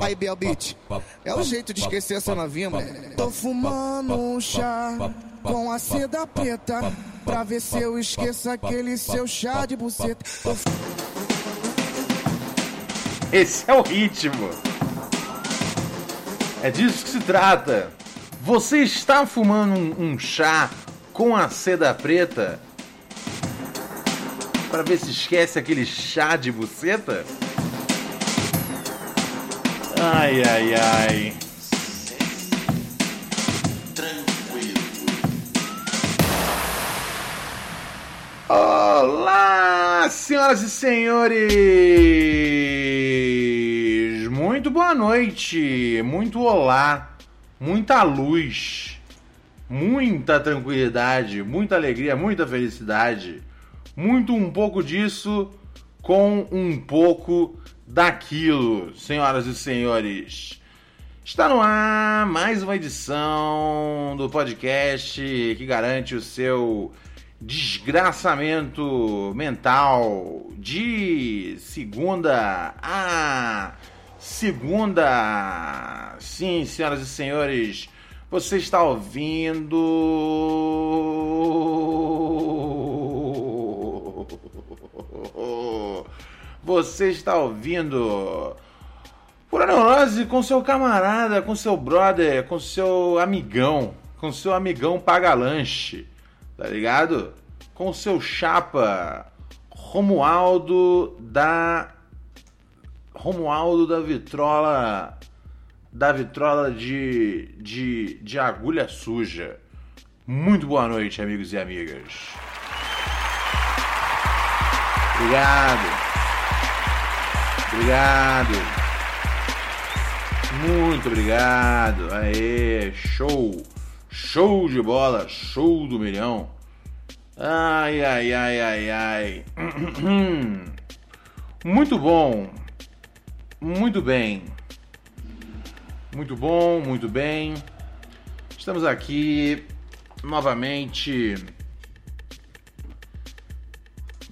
Aí, Bel Beat, é o jeito de esquecer essa novinha, mano. Tô fumando um chá com a seda preta pra ver se eu esqueço aquele seu chá de buceta. Tô Esse é o ritmo. É disso que se trata. Você está fumando um, um chá com a seda preta para ver se esquece aquele chá de buceta? Ai, ai, ai. Olá, senhoras e senhores! Muito boa noite, muito olá, muita luz, muita tranquilidade, muita alegria, muita felicidade, muito um pouco disso com um pouco daquilo, senhoras e senhores. Está no ar mais uma edição do podcast que garante o seu desgraçamento mental de segunda a segunda. Sim, senhoras e senhores, você está ouvindo. Você está ouvindo por neurose com seu camarada, com seu brother, com seu amigão, com seu amigão paga-lanche, tá ligado? Com seu chapa Romualdo da Romualdo da Vitrola da Vitrola de, de, de agulha suja. Muito boa noite, amigos e amigas. Obrigado. Obrigado. Muito obrigado. Aê, show. Show de bola, show do milhão. Ai, ai, ai, ai, ai. Muito bom. Muito bem. Muito bom, muito bem. Estamos aqui novamente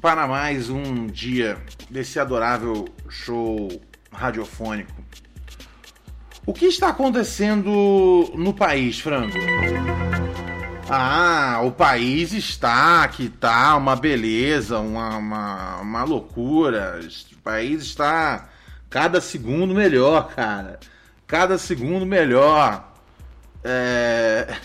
para mais um dia desse adorável show radiofônico. O que está acontecendo no país, Frango? Ah, o país está que tá uma beleza, uma, uma, uma loucura. O país está cada segundo melhor, cara. Cada segundo melhor. É...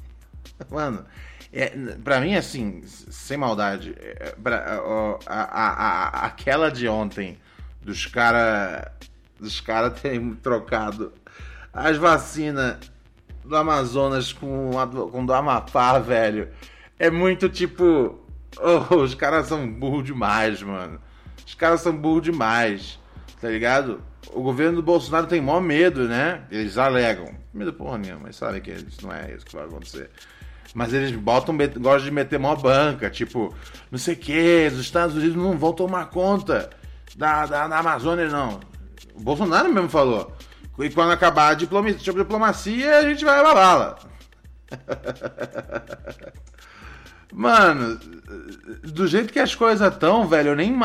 Mano, é, pra mim, assim, sem maldade, é, pra, ó, a, a, a, aquela de ontem, dos caras dos cara terem trocado as vacinas do Amazonas com, a, com do Amapá, velho, é muito tipo. Oh, os caras são burro demais, mano. Os caras são burro demais, tá ligado? O governo do Bolsonaro tem maior medo, né? Eles alegam. Medo porra nenhuma, mas sabem que isso não é isso que vai acontecer. Mas eles botam, gostam de meter mó banca, tipo, não sei o que, os Estados Unidos não vão tomar conta da, da, da Amazônia, não. O Bolsonaro mesmo falou. E quando acabar a diplomacia, diplomacia a gente vai bala. Mano, do jeito que as coisas estão, velho, eu nem.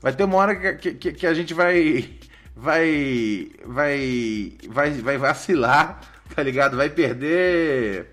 Vai ter uma hora que, que, que a gente vai. Vai. Vai. Vai, vai vacilar, tá ligado? Vai perder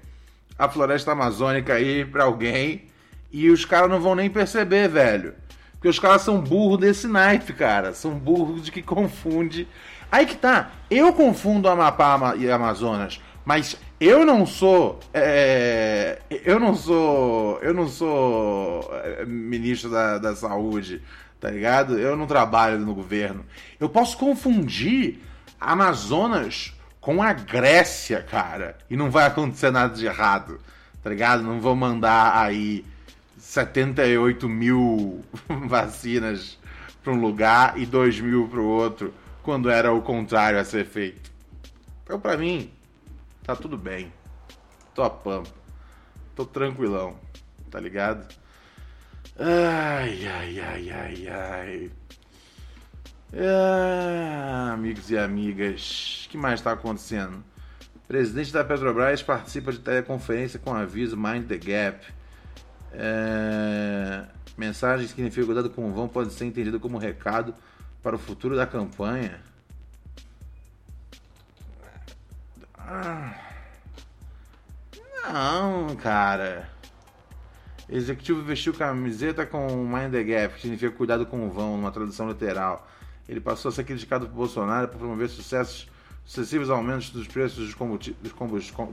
a floresta amazônica aí pra alguém e os caras não vão nem perceber, velho. Porque os caras são burros desse naipe, cara. São burros de que confunde. Aí que tá. Eu confundo Amapá e Amazonas, mas eu não sou. É, eu não sou. Eu não sou é, ministro da, da saúde, tá ligado? Eu não trabalho no governo. Eu posso confundir Amazonas com a Grécia, cara. E não vai acontecer nada de errado, tá ligado? Não vou mandar aí 78 mil vacinas para um lugar e 2 mil para o outro, quando era o contrário a ser feito. Então, para mim, tá tudo bem. Tô a pampa. Tô tranquilão, tá ligado? Ai, ai, ai, ai, ai. Ah, amigos e amigas, o que mais está acontecendo? O presidente da Petrobras participa de teleconferência com aviso Mind the Gap. É... Mensagens que significam cuidado com vão pode ser entendida como recado para o futuro da campanha. Ah. Não, cara. Executivo vestiu camiseta com Mind the Gap, que significa cuidado com o vão, numa tradução literal. Ele passou a ser criticado por Bolsonaro por promover sucessos, sucessivos aumentos dos preços dos, combustíveis,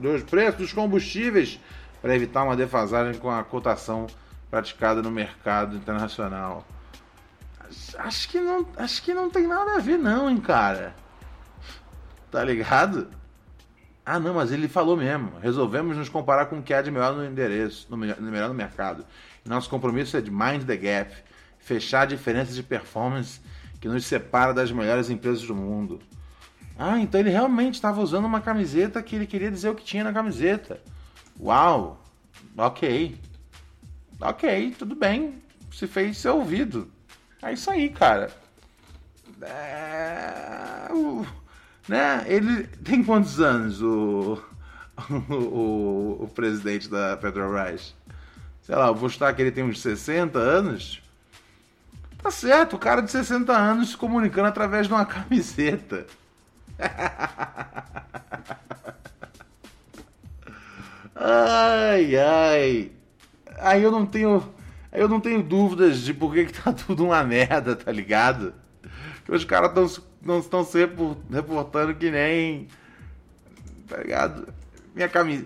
dos preços dos combustíveis para evitar uma defasagem com a cotação praticada no mercado internacional. Acho que não, acho que não tem nada a ver não, hein, cara. Tá ligado? Ah, não, mas ele falou mesmo. Resolvemos nos comparar com o que há de melhor no endereço, no melhor no mercado. Nosso compromisso é de mind the gap, fechar a diferença de performance que nos separa das melhores empresas do mundo. Ah, então ele realmente estava usando uma camiseta que ele queria dizer o que tinha na camiseta. Uau! Ok. Ok, tudo bem. Se fez ser ouvido. É isso aí, cara. É... Né? Ele tem quantos anos, o... o, o, presidente da Petrobras? Sei lá, vou chutar que ele tem uns 60 anos. Tá certo, o cara de 60 anos se comunicando através de uma camiseta. Ai, ai. Aí eu não tenho. Eu não tenho dúvidas de por que, que tá tudo uma merda, tá ligado? Que os caras tão, não estão se reportando que nem. Tá ligado? Minha camisa.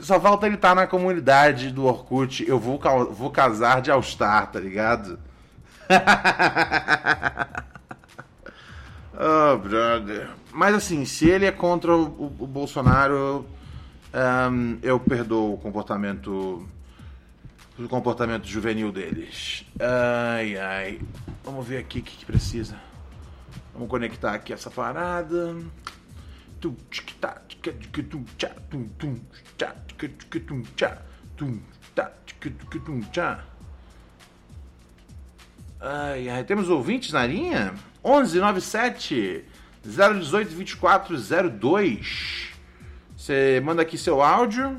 Só falta ele estar tá na comunidade do Orkut. Eu vou, vou casar de All-Star, tá ligado? oh, brother. Mas assim, se ele é contra o, o Bolsonaro, um, eu perdoo o comportamento o comportamento juvenil deles. Ai, ai. Vamos ver aqui o que, que precisa. Vamos conectar aqui essa parada. Ai, ai, temos ouvintes na linha? 1197 018 2402. Você manda aqui seu áudio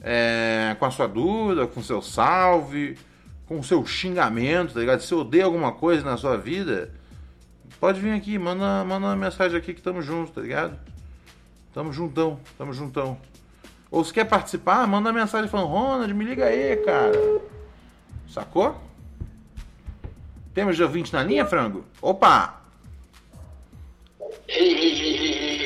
é, com a sua dúvida, com seu salve, com seu xingamento, tá ligado? Se odeia alguma coisa na sua vida, pode vir aqui, manda, manda uma mensagem aqui que tamo junto, tá ligado? Tamo juntão, tamo juntão. Ou se quer participar, manda uma mensagem falando, Ronald, me liga aí, cara. Sacou? Temos de ouvinte na linha, frango? Opa!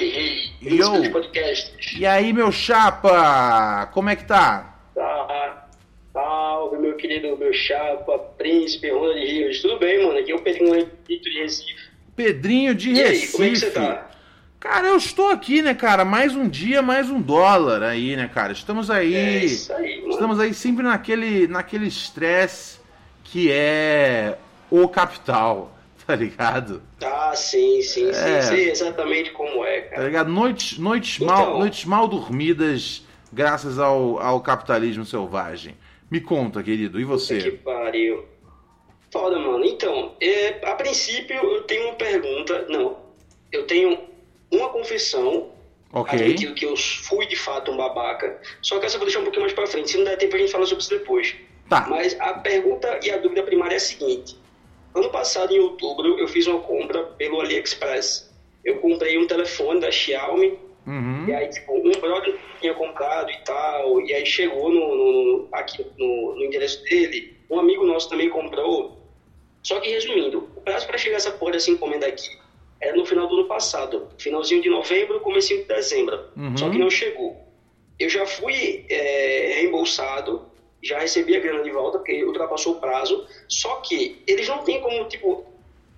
Yo. podcast. E aí, meu chapa? Como é que tá? Tá. Salve, meu querido, meu chapa, príncipe, Ronda de Rios. Tudo bem, mano? Aqui é o Pedrinho de Recife. Pedrinho de e Recife. Aí, como é que você tá? Cara, eu estou aqui, né, cara? Mais um dia, mais um dólar aí, né, cara? Estamos aí. É isso aí, mano. Estamos aí sempre naquele naquele estresse que é o capital, tá ligado? Ah, sim, sim, É. sim. Sei exatamente como é, Tá cara. ligado? Noites, noites, Então. mal, noites mal dormidas graças ao, ao capitalismo selvagem. Me conta, querido, e Puta que você? pariu. Foda, mano. Então, é, a princípio eu tenho uma pergunta. Não, eu tenho uma confissão. Ok. Que eu fui de fato um babaca. Só que essa eu vou deixar um pouquinho mais pra frente. Se não der tempo, a gente fala sobre isso depois. Tá. Mas a pergunta e a dúvida primária é a seguinte: ano passado, em outubro, eu fiz uma compra pelo AliExpress. Eu comprei um telefone da Xiaomi, Uhum. e aí, tipo, um brother tinha comprado e tal, e aí chegou no, no- aqui no, no endereço dele. Um amigo nosso também comprou, Só que resumindo, o prazo para chegar essa porra dessa encomenda aqui era no final do ano passado, finalzinho de novembro, comecinho de dezembro. Uhum. Só que não chegou. Eu já fui é, reembolsado, já recebi a grana de volta, porque ultrapassou o prazo, só que eles não têm como, tipo,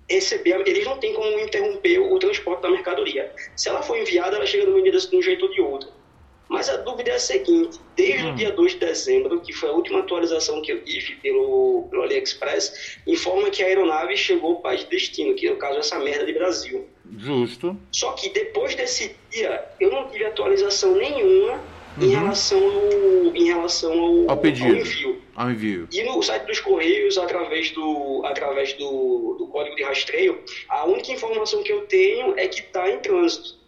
receber, eles não têm como interromper o transporte da mercadoria. Se ela for enviada, ela chega no meu de um jeito ou de outro. Mas a dúvida é a seguinte: desde hum. o dia 2 de dezembro, que foi a última atualização que eu tive pelo, pelo AliExpress, informa que a aeronave chegou ao país de destino, que no caso é essa merda de Brasil. Justo. Só que depois desse dia, eu não tive atualização nenhuma uhum. em relação ao, em relação ao, ao, pedido. ao envio. Ao envio. E no site dos Correios, através do, através do, do código de rastreio, a única informação que eu tenho é que está em trânsito.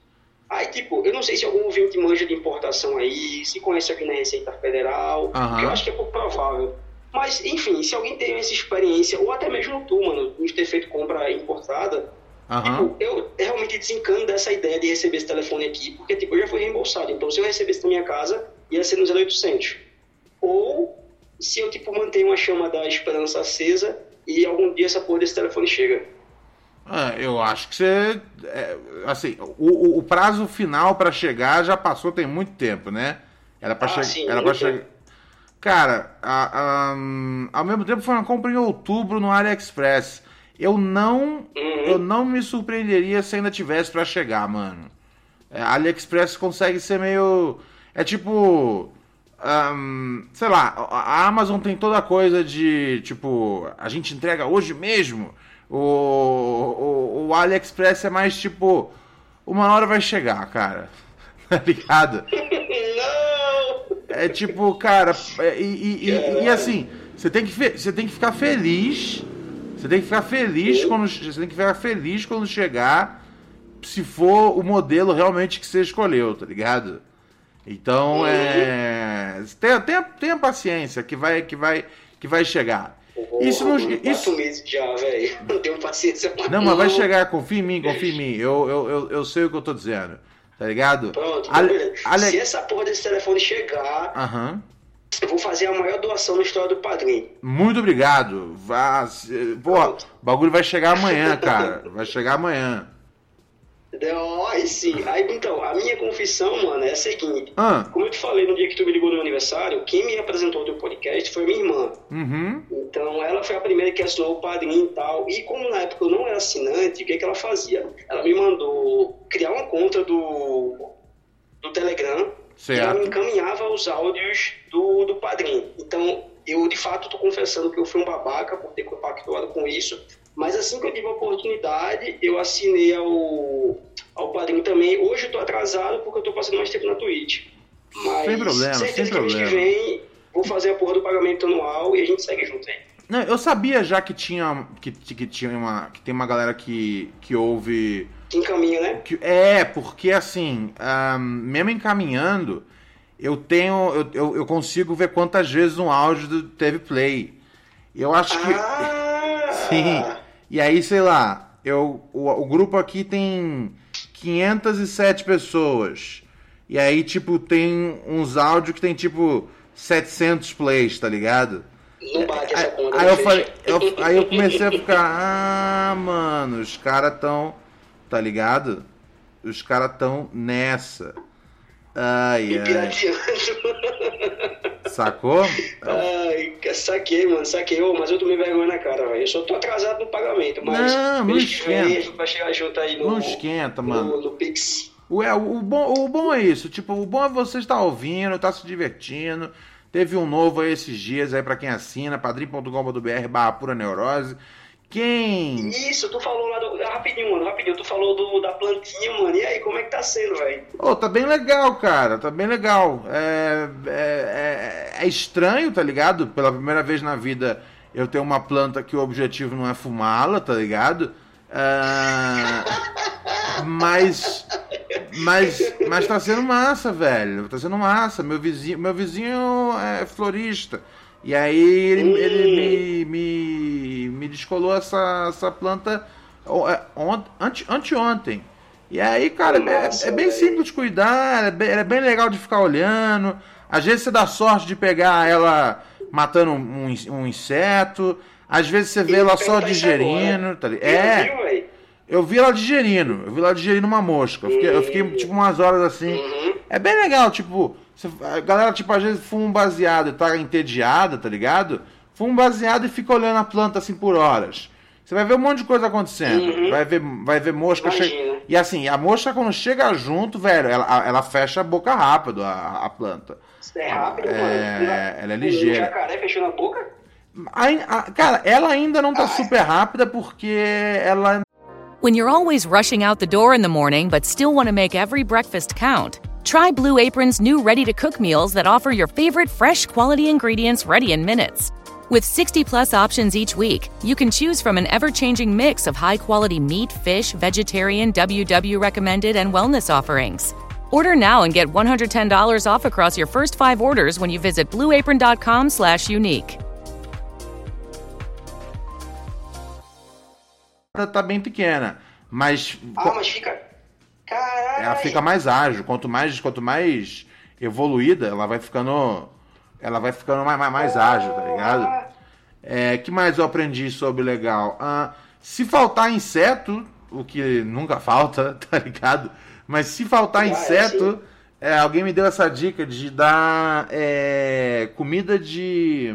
Aí, tipo, eu não sei se algum ouvinte manja de importação aí, se conhece aqui na Receita Federal, uhum. eu acho que é pouco provável. Mas, enfim, se alguém tem essa experiência, ou até mesmo tu, mano, de ter feito compra importada, uhum. tipo, eu realmente desencano dessa ideia de receber esse telefone aqui, porque, tipo, eu já fui reembolsado. Então, se eu recebesse na minha casa, ia ser no 0800. Ou, se eu, tipo, mantenho uma chama da esperança acesa e algum dia essa porra desse telefone chega. Ah, eu acho que você. É, assim, o, o, prazo final para chegar já passou tem muito tempo, né? Era para ah, chegar. Era para chegar. Cara, a, a, ao mesmo tempo foi uma compra em outubro no AliExpress. Eu não, uhum. eu não me surpreenderia se ainda tivesse para chegar, mano. É, AliExpress consegue ser meio. É tipo. Um, sei lá, a Amazon tem toda a coisa de tipo, a gente entrega hoje mesmo. O, o, o AliExpress é mais tipo, uma hora vai chegar, cara. Tá ligado? Não! É tipo, cara, é, e, e, e, e assim, você tem, que, você tem que ficar feliz. Você tem que ficar feliz quando. Você tem que ficar feliz quando chegar. Se for o modelo realmente que você escolheu, tá ligado? Então uhum. é. Tenha, tenha, tenha paciência que vai, que vai, que vai chegar isso não. Isso... meses já, velho. Não tenho paciência pra Não, mas vai chegar, confia em mim, confia em mim. Eu, eu, eu, eu sei o que eu tô dizendo. Tá ligado? Pronto, Ale... Ale... Se essa porra desse telefone chegar. Aham. Eu vou fazer a maior doação na história do padrinho. Muito obrigado. Vá... Porra, o bagulho vai chegar amanhã, cara. Vai chegar amanhã. Aí sim. Aí, então, a minha confissão, mano, é a seguinte. Ah. Como eu te falei no dia que tu me ligou no meu aniversário, quem me apresentou o teu podcast foi minha irmã. Uhum. Então, ela foi a primeira que assinou o padrinho e tal. E como na época eu não era assinante, o que, que ela fazia? Ela me mandou criar uma conta do, do Telegram. Certo. E me encaminhava os áudios do, do padrinho. Então, eu de fato estou confessando que eu fui um babaca por ter compactuado com isso. Mas assim que eu tive a oportunidade, eu assinei ao, ao padrinho também. Hoje eu tô atrasado porque eu tô passando mais tempo na Twitch. Mas sem problema, sem problema. que vem, vou fazer a porra do pagamento anual e a gente segue junto aí. Não, eu sabia já que tinha que, que tinha uma que tem uma galera que que ouve que encaminha, né? É, porque assim, um, mesmo encaminhando, eu tenho eu, eu, eu, consigo ver quantas vezes um áudio teve play. Eu acho que ah! sim. E aí, sei lá, eu, o, o grupo aqui tem 507 pessoas. E aí, tipo, tem uns áudios que tem, tipo, 700 plays, tá ligado? Não bate essa conta. Aí, eu falei, eu, aí eu comecei a ficar, ah, mano, os caras tão, tá ligado? Os caras tão nessa. Ai, ai. Sacou? Ai, saquei, mano, saquei. Oh, mas eu tomei vergonha na cara, velho. Eu só tô atrasado no pagamento, mas. Não, não esquenta. Chegar junto aí no. Não esquenta, mano. No, no Pix. O, é, o, bom, o bom é isso, tipo, o bom é você estar ouvindo, estar tá se divertindo. Teve um novo aí esses dias aí para quem assina, padrim.com.br barra pura neurose. Quem? Isso, tu falou lá do. Rapidinho, mano, rapidinho. Tu falou do, da plantinha, mano. E aí, como é que tá sendo, velho? Ô, tá bem legal, cara. Tá bem legal. É, é, é, é, estranho, tá ligado? Pela primeira vez na vida eu tenho uma planta que o objetivo não é fumá-la, tá ligado? É, mas. Mas, mas tá sendo massa, velho. Tá sendo massa. Meu vizinho, meu vizinho é florista. E aí ele, hum. ele me, me, me descolou essa, essa planta é, ont, ante, anteontem. E aí, cara, Nossa, é, é, bem simples de cuidar, é bem, é bem legal de ficar olhando. Às vezes você dá sorte de pegar ela matando um, um inseto. Às vezes você vê ela só digerindo, tá? É. Eu vi ela digerindo, eu vi ela digerindo uma mosca. Eu fiquei, eu fiquei tipo umas horas assim. Uhum. É bem legal, tipo, você- a galera, tipo, às vezes fuma um baseado e tá entediada, tá ligado? Fuma um baseado e fica olhando a planta assim por horas. Você vai ver um monte de coisa acontecendo. Vai ver, vai ver mosca Imagina. che... E assim, a mosca quando chega junto, velho, ela, ela fecha a boca rápido, a, a planta. Isso é rápido, É, mano. ela é ligeira. jacaré fechou na boca? Ai- a- cara, ela ainda não tá super rápida porque ela When you're always rushing out the door in the morning but still want to make every breakfast count, try Blue Apron's new ready to cook meals that offer your favorite fresh quality ingredients ready in minutes. With 60 plus options each week, you can choose from an ever changing mix of high quality meat, fish, vegetarian, WW recommended, and wellness offerings. Order now and get $110 off across your first five orders when you visit blueapron.com slash unique. tá bem pequena. Mas Ah, mas fica. Caralho. ela fica mais ágil. Quanto mais, quanto mais evoluída, ela vai ficando. Ela vai ficando mais, mais, mais ágil, tá ligado? É, que mais eu aprendi sobre legal? Ah, se faltar inseto, o que nunca falta, tá ligado? Mas se faltar Ah, é inseto, é, alguém me deu essa dica de dar é, comida de.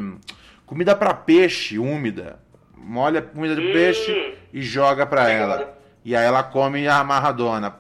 comida pra peixe úmida. Molha a comida de Hum. peixe e joga pra Legal. ela. E aí ela come a amarradona.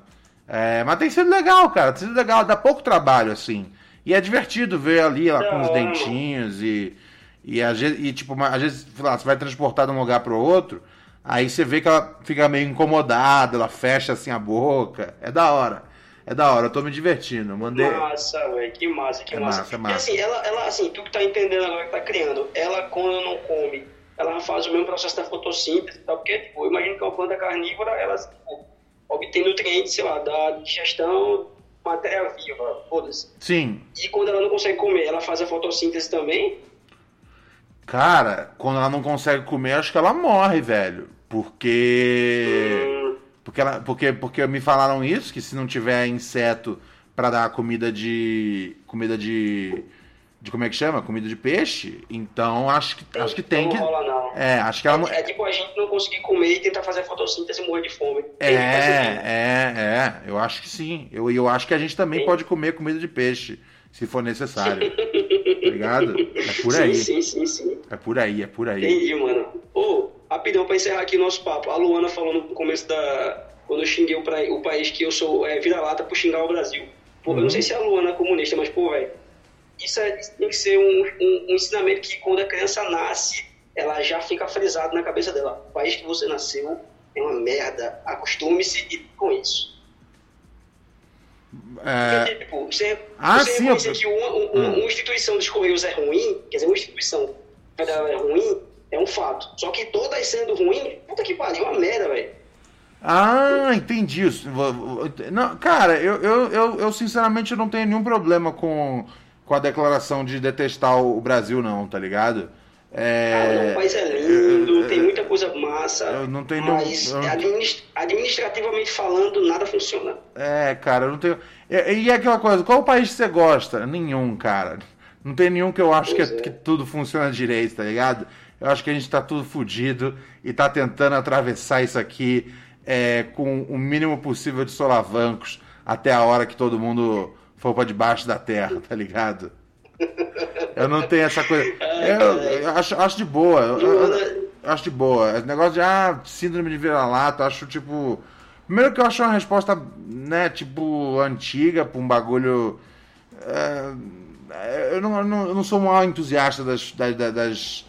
É, mas tem sido legal, cara. Tem sido legal, dá pouco trabalho, assim. E é divertido ver ali ela com os dentinhos e. E, às vezes, e, tipo, às vezes lá, você vai transportar de um lugar pro outro, aí você vê que ela fica meio incomodada, ela fecha assim a boca. É da hora. É da hora, eu tô me divertindo. Mandei. Massa, velho, que massa, que É massa. massa, é E massa. assim, ela, ela, assim, tu que tá entendendo agora que tá criando, ela quando não come, ela faz o mesmo processo da fotossíntese e tal, porque, tipo, eu imagino que uma planta carnívora, ela, tipo, obtém nutrientes, sei lá, da digestão, matéria viva, foda-se. Sim. E quando ela não consegue comer, ela faz a fotossíntese também? Cara, quando ela não consegue comer, acho que ela morre, velho. Porque. Hum, Porque, ela, porque, porque me falaram isso, que se não tiver inseto pra dar comida de. comida de. De como é que chama? Comida de peixe, então acho que, acho que tem não que. rola, não. É, acho que ela não. É, é tipo a gente não conseguir comer e tentar fazer a fotossíntese e morrer de fome. É, Tem é, é, eu acho que sim. Eu, eu acho que a gente também Sim. pode comer comida de peixe, se for necessário. tá ligado? É por sim, aí. Sim, sim, sim. É por aí, é por aí. Entendi, mano. Ô, rapidão pra encerrar aqui nosso papo. A Luana falou no começo da. Quando eu xinguei o, pra- o país que eu sou é, vira-lata por xingar o Brasil. Pô, Uhum. eu não sei se a Luana é comunista, mas, pô, velho. Isso, é- tem que ser um, um- um ensinamento que quando a criança nasce, ela já fica frisado na cabeça dela. O país que você nasceu é uma merda. Acostume-se com isso. É, Porque, tipo, você, Ah, você sim, reconhecer eu- que uma, um- Hum. uma instituição dos Correios é ruim, quer dizer, uma instituição federal é ruim, é um fato. Só que todas sendo ruim, puta que pariu, é uma merda, velho. Ah, entendi isso. Não, cara, eu, eu, eu, eu sinceramente não tenho nenhum problema com, com a declaração de detestar o Brasil, não, tá ligado? É, Ah, não, o país é lindo, tem muita coisa massa. não tenho mas não- administ- administrativamente falando, nada funciona. É, cara, eu não tenho. E, e é aquela coisa, qual país você gosta? Nenhum, cara. Não tem nenhum que eu acho que, é. que tudo funciona direito, tá ligado? Eu acho que a gente tá tudo fudido e tá tentando atravessar isso aqui é, com o mínimo possível de solavancos até a hora que todo mundo for pra debaixo da terra, tá ligado? Eu não tenho essa coisa. Eu, eu acho, acho de boa. Eu, eu- acho de boa. Esse negócio de ah, síndrome de vira-lata, acho tipo. Primeiro que eu acho uma resposta, né, tipo, antiga pra um bagulho. é, eu, não, não, eu não sou um maior entusiasta das, das, das, das,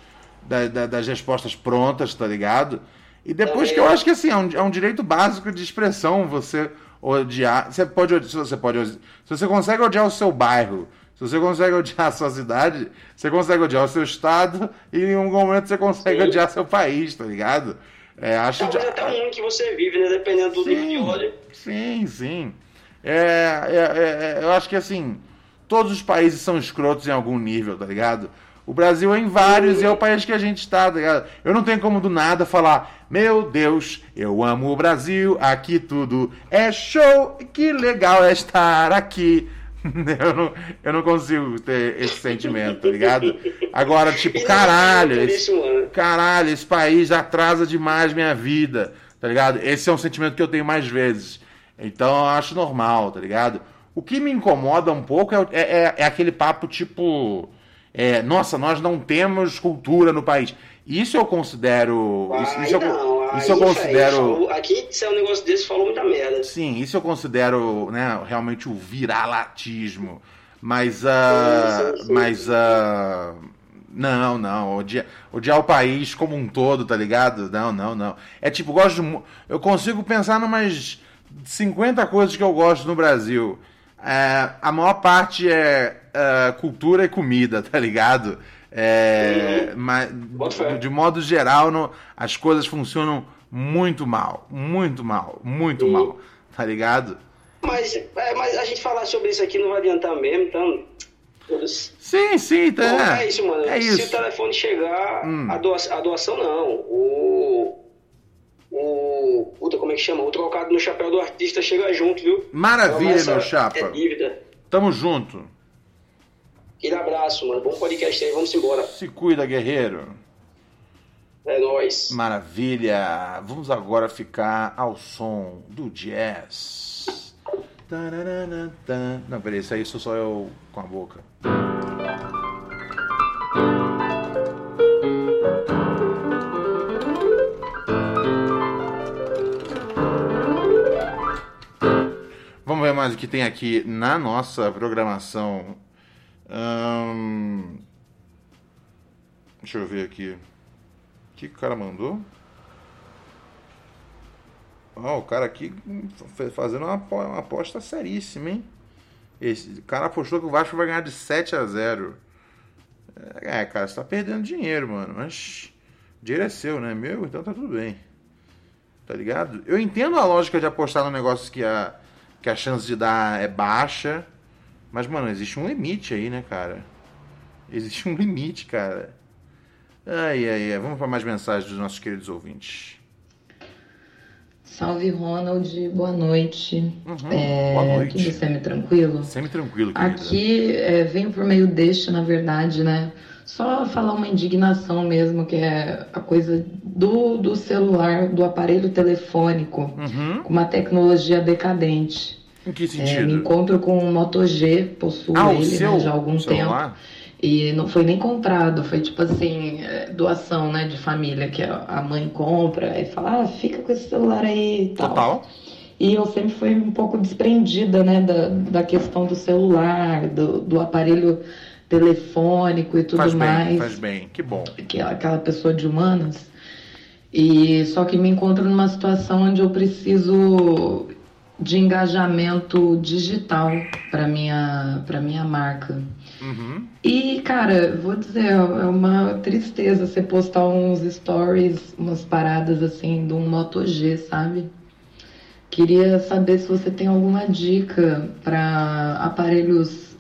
das- das respostas prontas, tá ligado? E depois que eu acho que assim, é um, é um direito básico de expressão você odiar. Você pode, você pode. Se você consegue odiar o seu bairro, se você consegue odiar a sua cidade, você consegue odiar o seu estado e em algum momento você consegue Sim. odiar seu país, tá ligado? É, acho Talvez até o mundo que você vive, né? Dependendo do nível de ódio. Sim, sim. É, é, é, eu acho que assim, todos os países são escrotos em algum nível, tá ligado? O Brasil é em vários e é o país que a gente está, tá ligado? Eu não tenho como do nada falar, meu Deus, eu amo o Brasil, aqui tudo é show, que legal é estar aqui, eu, não, eu não consigo ter esse sentimento, tá ligado? Agora, tipo, caralho, esse, caralho, esse país atrasa demais minha vida, tá ligado? Esse é um sentimento que eu tenho mais vezes. Então eu acho normal, tá ligado? O que me incomoda um pouco é, é, é aquele papo tipo. É, nossa, nós não temos cultura no país. Isso eu considero. Isso, isso, eu, isso eu considero. Falou, aqui, se é um negócio desse, falou muita merda. Sim, isso eu considero né, realmente o viralatismo. Mas. Uh, sim, sim. Mas. Uh, não, não. Odiar, odiar o país como um todo, tá ligado? Não, não, não. É tipo, gosto de, Eu consigo pensar numas 50 coisas que eu gosto no Brasil. É, a maior parte é, é cultura e comida, tá ligado? É, uhum. mas, de modo geral, as coisas funcionam muito mal. Muito mal. Muito uhum. mal. Tá ligado? Mas, é, mas a gente falar sobre isso aqui não vai adiantar mesmo, então. Sim, sim, tá. É isso, mano. É Se o telefone chegar, hum. a, doação, a doação não. O. O. Puta, como é que chama? O trocado no chapéu do artista chega junto, viu? Maravilha, meu chapa. É dívida. Tamo junto. Aquele abraço, mano. Bom podcast aí, vamos embora. Se cuida, guerreiro. É nóis. Maravilha. Vamos agora ficar ao som do jazz. Não, peraí, isso aí sou só eu com a boca. Vamos ver mais o que tem aqui na nossa programação Deixa eu ver aqui. O que o cara mandou? Oh, o cara aqui fazendo uma, uma aposta seríssima, hein? Esse cara apostou que o Vasco vai ganhar de 7 a 0. É, cara, você tá perdendo dinheiro, mano. Mas dinheiro é seu, né? Meu, então tá tudo bem. Tá ligado? Eu entendo a lógica de apostar no negócio que a, que a chance de dar é baixa. Mas, mano, existe um limite aí, né, cara? Existe um limite, cara. Ai, ai, ai. Vamos para mais mensagens dos nossos queridos ouvintes. Salve, Ronald. Boa noite. Uhum, é, boa noite. Tudo semi-tranquilo? Semi-tranquilo. Aqui, é, venho por meio deste, na verdade, né? Só falar uma indignação mesmo, que é a coisa do, do celular, do aparelho telefônico, uhum. com uma tecnologia decadente. Em que sentido? É, me encontro com o Moto G, possuo ah, ele seu, né, já há algum celular? tempo. E não foi nem comprado, foi tipo assim, é, doação, né, de família, que a mãe compra e fala, ah, fica com esse celular aí e tal. Total. E eu sempre fui um pouco desprendida, né, da, da questão do celular, do, do aparelho telefônico e tudo faz mais. Bem, faz bem, que bom. Que é aquela pessoa de humanas. E só que me encontro numa situação onde eu preciso de engajamento digital para minha para minha marca. Uhum. E cara, vou dizer, é uma tristeza você postar uns stories, umas paradas assim de um Moto G, sabe? Queria saber se você tem alguma dica para aparelhos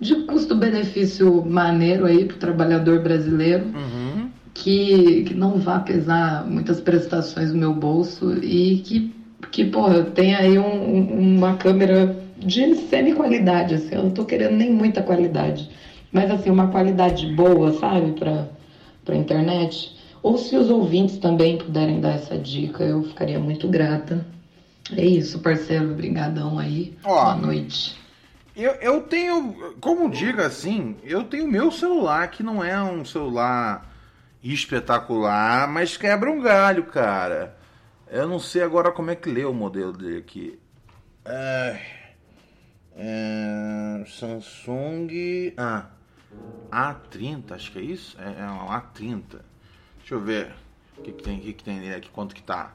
de custo-benefício maneiro aí para o trabalhador brasileiro. Uhum. Que, que não vá pesar muitas prestações no meu bolso e que que, porra, tem aí um, uma câmera de semi-qualidade, assim, eu não tô querendo nem muita qualidade, mas assim, uma qualidade boa, sabe, pra, pra internet. Ou se os ouvintes também puderem dar essa dica, eu ficaria muito grata. É isso, parceiro, brigadão aí. Ó, Boa noite. Eu, eu tenho, como diga assim, eu tenho meu celular que não é um celular espetacular, mas quebra um galho, cara. Eu não sei agora como é que lê o modelo dele aqui. É, é, Samsung. Ah, A30, acho que é isso? É, é um A30. Deixa eu ver o que, que tem, que, que tem aqui, quanto que tá.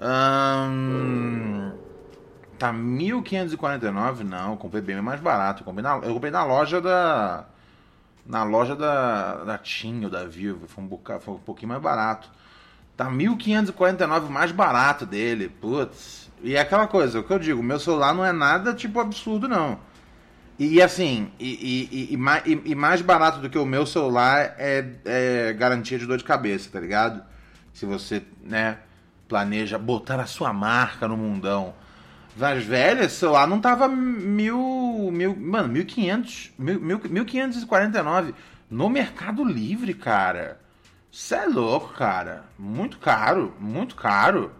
Hum, tá 1.549, não, eu comprei bem mais barato. Eu comprei na, eu comprei na loja da. Na loja da, da ou da Vivo, foi um, bocado, foi um pouquinho mais barato. Tá 1.549 mais barato dele. Putz. E é aquela coisa, o que eu digo, meu celular não é nada tipo absurdo, não. E assim, e, e, e, e, mais barato do que o meu celular é, é garantia de dor de cabeça, tá ligado? Se você, né, planeja botar a sua marca no mundão. Mas, velho, esse celular não tava mil. mil mano, 1.500. 1.549 no Mercado Livre, cara. Isso é louco, cara. Muito caro, muito caro.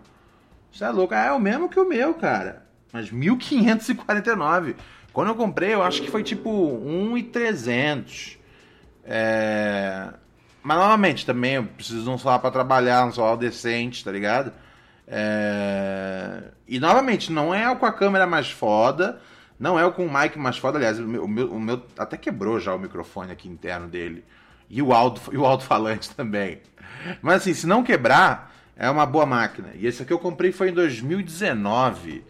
Isso é louco. É o mesmo que o meu, cara. Mas 1.549. Quando eu comprei, eu acho que foi tipo 1.300. É... Mas novamente, também eu preciso de um celular para trabalhar, um celular decente, tá ligado? É... E novamente, não é o com a câmera mais foda, não é o com o mic mais foda. Aliás, o meu, o meu até quebrou já o microfone aqui interno dele. E o alto e o alto-falante também. Mas assim, se não quebrar, é uma boa máquina. E esse aqui eu comprei foi em 2019.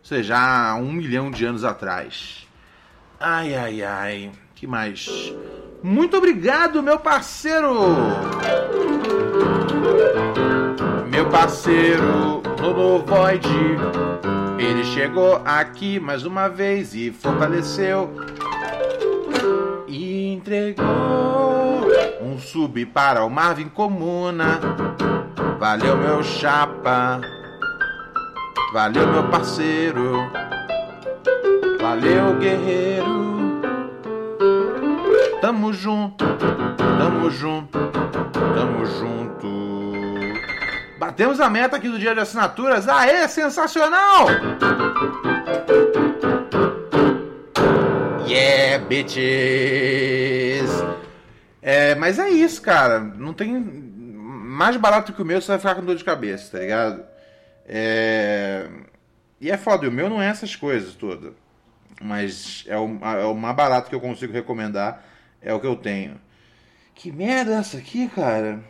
Ou seja, há um milhão de anos atrás. Ai, ai, ai. Que mais? Muito obrigado, meu parceiro! Meu parceiro Lobo Void. Ele chegou aqui mais uma vez e fortaleceu. E entregou um sub para o Marvin Comuna. Valeu, meu chapa. Valeu, meu parceiro. Valeu, guerreiro. Tamo junto, tamo junto, tamo junto. Batemos a meta aqui do dia de assinaturas. Aê, sensacional! Yeah, bitches! É, mas é isso, cara. Não tem. Mais barato que o meu, você vai ficar com dor de cabeça, tá ligado? É... E é foda, o meu não é essas coisas todas. Mas é o, é o mais barato que eu consigo recomendar é o que eu tenho. Que merda é essa aqui, cara?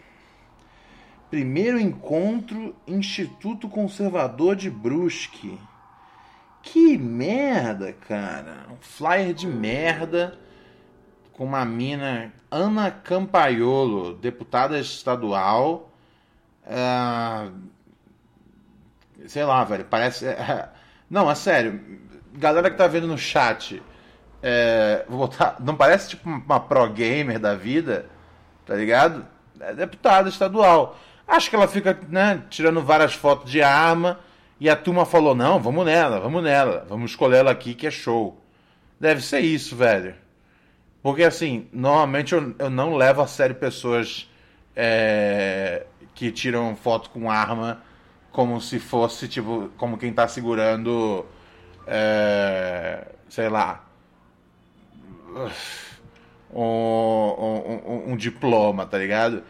Primeiro encontro Instituto Conservador de Brusque. Que merda, cara. Um flyer de merda com uma mina Ana Campaiolo, deputada estadual. Uh, sei lá, velho. Parece. Não, é sério. Galera que tá vendo no chat. É, vou botar, não parece tipo uma pro gamer da vida, tá ligado? É deputada estadual. Acho que ela fica, né, tirando várias fotos de arma e a turma falou: "Não, vamos nela, vamos nela, vamos escolher ela aqui que é show". Deve ser isso, velho. Porque assim, normalmente eu, eu não levo a sério pessoas é, que tiram foto com arma como se fosse tipo como quem tá segurando é, sei lá um, um, um, diploma, tá ligado?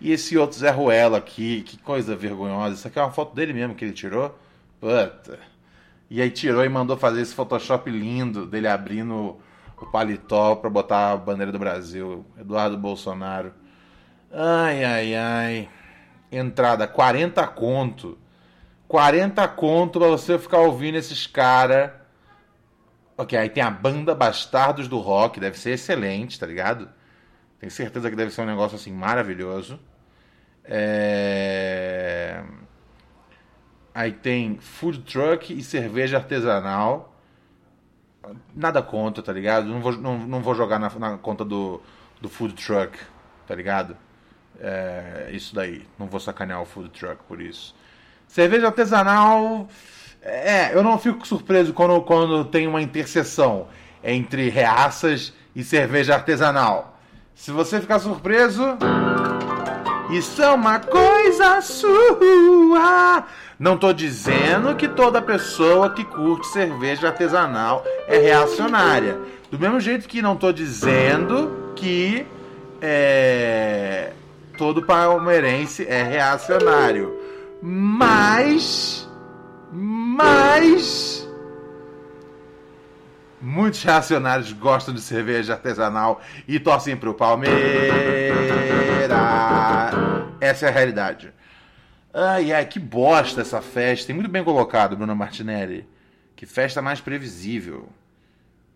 E esse outro Zé Ruela aqui, que coisa vergonhosa. Isso aqui é uma foto dele mesmo que ele tirou. Puta. E aí tirou e mandou fazer esse Photoshop lindo dele abrindo o paletó pra botar a bandeira do Brasil. Eduardo Bolsonaro. Ai, ai, ai. Entrada, 40 conto. 40 conto pra você ficar ouvindo esses caras Ok, aí tem a banda Bastardos do Rock, deve ser excelente, tá ligado? Tenho certeza que deve ser um negócio assim maravilhoso. É... Aí tem food truck e cerveja artesanal. Nada contra, tá ligado? Não vou, não, não vou jogar na, na conta do, do food truck, tá ligado? É, isso daí. Não vou sacanear o food truck por isso. Cerveja artesanal. É, eu não fico surpreso quando, quando tem uma interseção entre reaças e cerveja artesanal. Se você ficar surpreso, isso é uma coisa sua. Não estou dizendo que toda pessoa que curte cerveja artesanal é reacionária. Do mesmo jeito que não estou dizendo que é, todo palmeirense é reacionário. Mas mas muitos reacionários gostam de cerveja artesanal e torcem pro Palmeiras. Essa é a realidade. Ai, ai, que bosta essa festa. Tem muito bem colocado, Bruno Martinelli. Que festa mais previsível.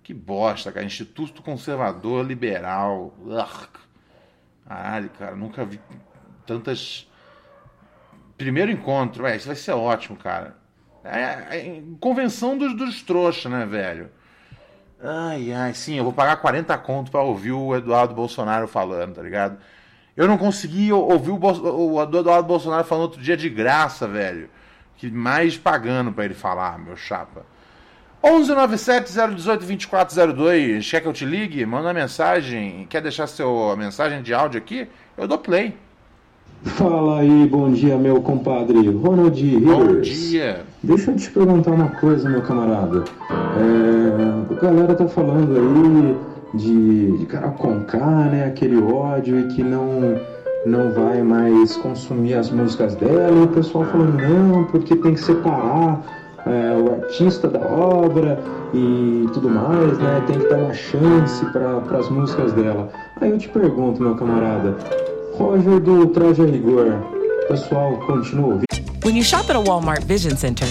Que bosta, cara. Instituto Conservador Liberal. Caralho, cara. Nunca vi tantas. Primeiro encontro. É, isso vai ser ótimo, cara. É, é, convenção dos, dos trouxas, né, velho? Ai, ai, sim, eu vou pagar 40 conto pra ouvir o Eduardo Bolsonaro falando, tá ligado? Eu não consegui ouvir o, o Eduardo Bolsonaro falando outro dia de graça, velho. Que mais pagando para ele falar, meu chapa. 1197-018-2402. Quer que eu te ligue? Manda uma mensagem. Quer deixar sua mensagem de áudio aqui? Eu dou play. Fala aí, bom dia, meu compadre Ronald Rivers. Bom dia. Deixa eu te perguntar uma coisa, meu camarada. É, a galera tá falando aí de, de Conká, né? Aquele ódio e que não, não vai mais consumir as músicas dela. E o pessoal falando, não, porque tem que separar é, o artista da obra e tudo mais, né? Tem que dar uma chance para as músicas dela. Aí eu te pergunto, meu camarada, Roger do Traje a Rigor, pessoal continua ouvindo? When you shop at a Walmart Vision Center,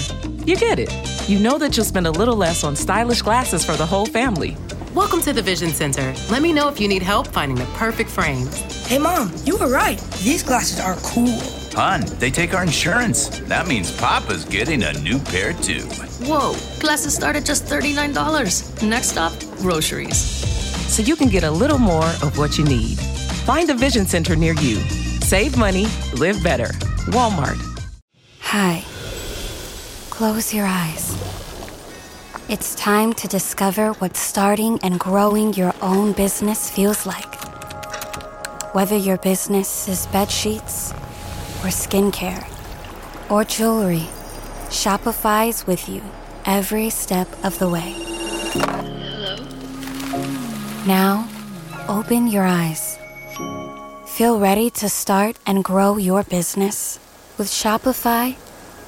you get it. You know that you'll spend a little less on stylish glasses for the whole family. Welcome to the Vision Center. Let me know if you need help finding the perfect frames. Hey, Mom, you were right. These glasses are cool. Hon, they take our insurance. That means Papa's getting a new pair too. Whoa, glasses start at just $39. Next stop, groceries. So you can get a little more of what you need. Find a Vision Center near you. Save money, live better. Walmart. Hi. Close your eyes. It's time to discover what starting and growing your own business feels like. Whether your business is bed sheets or skincare or jewelry, Shopify's with you every step of the way. Hello. Now, open your eyes. Feel ready to start and grow your business? With Shopify,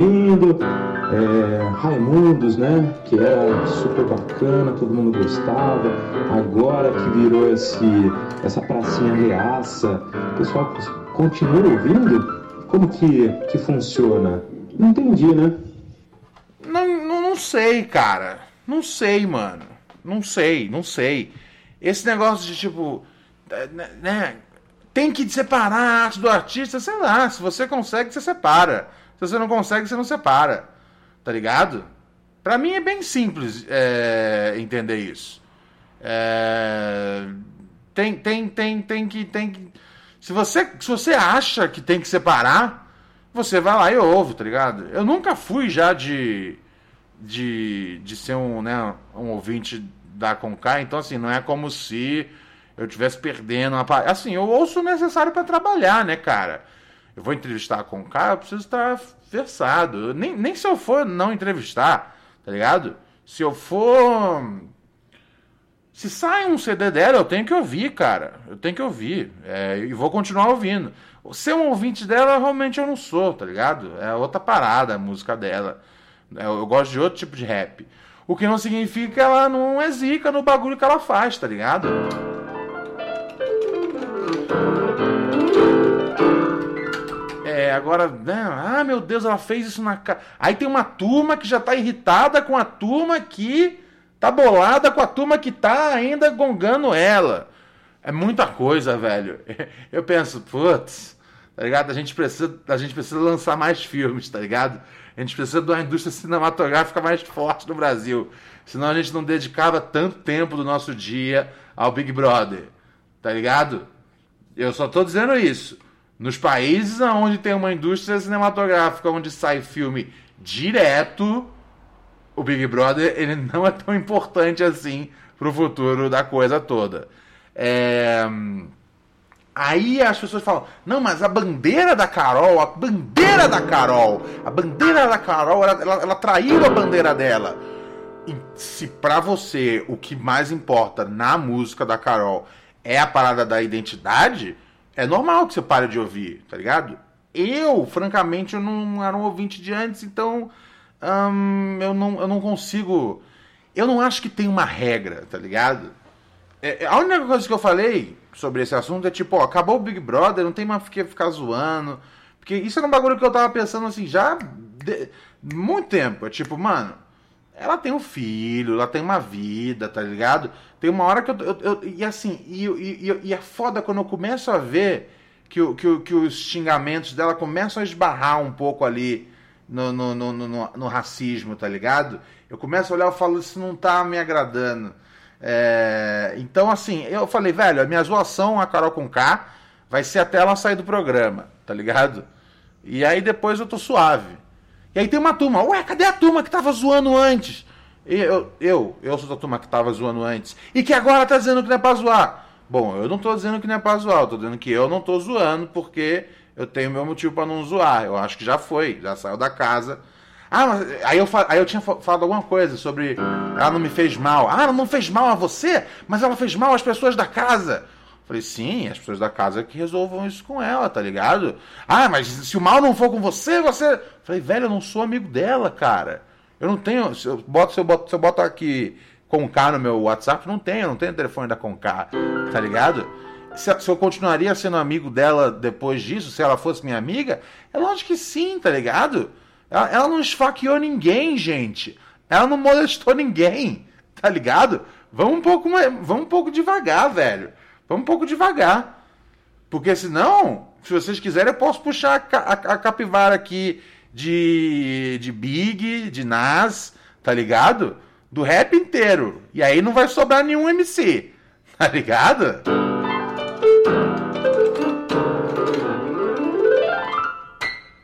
Indo, é, Raimundos, né? Que era super bacana, todo mundo gostava. Agora que virou esse, essa pracinha reaça, o pessoal continua ouvindo? Como que, que funciona? Não entendi, né? Não, não, não sei, cara. Não sei, mano. Não sei, não sei. Esse negócio de tipo. Né, né, tem que separar a arte do artista, sei lá. Se você consegue, você separa. Se você não consegue, você não separa. Tá ligado? Pra mim é bem simples é, entender isso. É, tem, tem, tem, tem que. Tem que se, você, se você acha que tem que separar, você vai lá e ouve, tá ligado? Eu nunca fui já de. de, de ser um, né, um ouvinte da Conká, então assim, não é como se eu estivesse perdendo uma. Assim, eu ouço o necessário para trabalhar, né, cara? Eu vou entrevistar com o cara, eu preciso estar versado. Nem, nem se eu for não entrevistar, tá ligado? Se eu for. Se sai um CD dela, eu tenho que ouvir, cara. Eu tenho que ouvir. É, e vou continuar ouvindo. Ser um ouvinte dela, realmente eu não sou, tá ligado? É outra parada a música dela. É, eu gosto de outro tipo de rap. O que não significa que ela não é zica no bagulho que ela faz, tá ligado? Agora, né? ah, meu Deus, ela fez isso na cara. Aí tem uma turma que já tá irritada com a turma que tá bolada com a turma que tá ainda gongando ela. É muita coisa, velho. Eu penso, putz, tá ligado? A gente precisa, a gente precisa lançar mais filmes, tá ligado? A gente precisa de uma indústria cinematográfica mais forte no Brasil. Senão a gente não dedicava tanto tempo do nosso dia ao Big Brother. Tá ligado? Eu só tô dizendo isso. Nos países onde tem uma indústria cinematográfica onde sai filme direto, o Big Brother ele não é tão importante assim pro futuro da coisa toda. É... Aí as pessoas falam: não, mas a bandeira da Carol, a bandeira da Carol, a bandeira da Carol, ela, ela, ela traiu a bandeira dela. E se pra você o que mais importa na música da Carol é a parada da identidade, é normal que você pare de ouvir, tá ligado? Eu, francamente, eu não era um ouvinte de antes, então hum, eu, não, eu não consigo. Eu não acho que tem uma regra, tá ligado? É, a única coisa que eu falei sobre esse assunto é tipo, ó, acabou o Big Brother, não tem mais que ficar zoando. Porque isso era um bagulho que eu tava pensando assim já de muito tempo. É tipo, mano, ela tem um filho, ela tem uma vida, tá ligado? Tem uma hora que eu. eu, eu e assim, e, e, e, é foda quando eu começo a ver que, que, que os xingamentos dela começam a esbarrar um pouco ali no, no, no, no, no racismo, tá ligado? Eu começo a olhar e falo, isso não tá me agradando. É, então, assim, eu falei, velho, a minha zoação, a Carol com K, vai ser até ela sair do programa, tá ligado? E aí depois eu tô suave. E aí tem uma turma, ué, cadê a turma que tava zoando antes? Eu, eu, eu sou da turma que tava zoando antes. E que agora tá dizendo que não é pra zoar. Bom, eu não tô dizendo que não é pra zoar, eu tô dizendo que eu não tô zoando porque eu tenho meu motivo para não zoar. Eu acho que já foi, já saiu da casa. Ah, mas, aí, eu, aí eu tinha falado alguma coisa sobre. Ela não me fez mal. Ah, ela não fez mal a você, mas ela fez mal às pessoas da casa. Falei, sim, as pessoas da casa que resolvam isso com ela, tá ligado? Ah, mas se o mal não for com você, você. Falei, velho, eu não sou amigo dela, cara. Eu não tenho. Se eu boto, se eu boto, se eu boto aqui Conká no meu WhatsApp, não tenho, não tenho telefone da Conká, tá ligado? se, se, eu continuaria sendo amigo dela depois disso, se ela fosse minha amiga, é lógico que sim, tá ligado? Ela, ela não esfaqueou ninguém, gente. Ela não molestou ninguém, tá ligado? Vamos um pouco, vamos um pouco devagar, velho. Vamos um pouco devagar. Porque senão, se vocês quiserem, eu posso puxar a, a, a capivara aqui de, de Big, de Nas, tá ligado? Do rap inteiro. E aí não vai sobrar nenhum MC, tá ligado?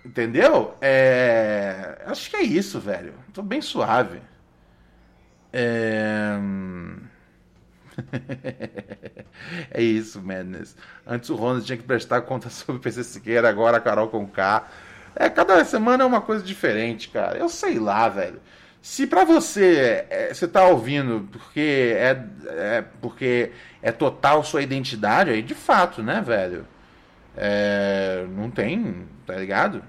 Entendeu? É... Acho que é isso, velho. Tô bem suave. É... é isso, Madness. Antes o Ronald tinha que prestar conta sobre o PC Siqueira, agora a Carol com K. É, cada semana é uma coisa diferente, cara. Eu sei lá, velho. Se pra você é, você tá ouvindo porque é, é, porque é total sua identidade, aí de fato, né, velho? É, não tem, tá ligado?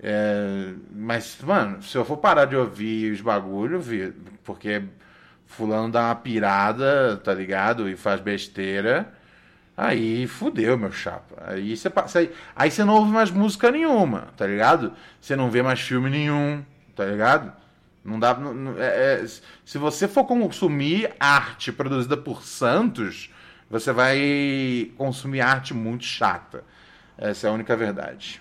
É, mas, mano, se eu for parar de ouvir os bagulho, porque fulano dá uma pirada, tá ligado? E faz besteira, aí fudeu, meu chapa. Aí você aí, aí você não ouve mais música nenhuma, tá ligado? Você não vê mais filme nenhum, tá ligado? Não dá. Não, é, é, se você for consumir arte produzida por Santos, você vai consumir arte muito chata. Essa é a única verdade.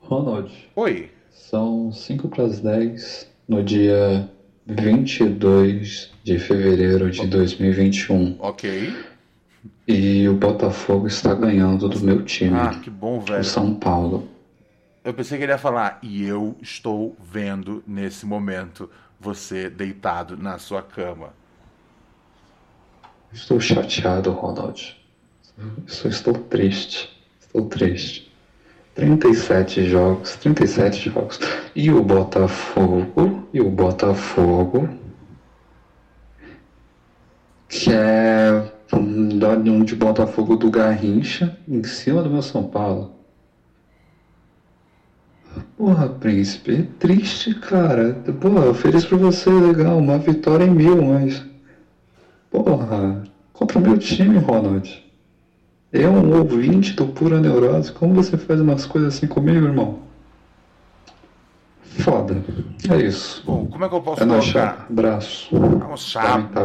Ronald. Oi. São 5 para as 10 no dia 22 de fevereiro de 2021. Ok. E o Botafogo está ganhando do meu time. Ah, que bom, velho. O São Paulo. Eu pensei que ele ia falar, e eu estou vendo nesse momento você deitado na sua cama. Estou chateado, Ronald. Estou, estou triste. Estou triste. 37 jogos, 37 jogos. E o Botafogo, e o Botafogo, que é um de Botafogo do Garrincha, em cima do meu São Paulo. Porra, príncipe, é triste, cara. Porra, feliz por você, legal, uma vitória em mil, mas. Porra, contra o meu time, Ronald. Eu, é um ouvinte do Pura Neurose, como você faz umas coisas assim comigo, irmão? Foda. É isso. Bom, como é que eu posso é colocar? Chapa. Abraço. Um chapa.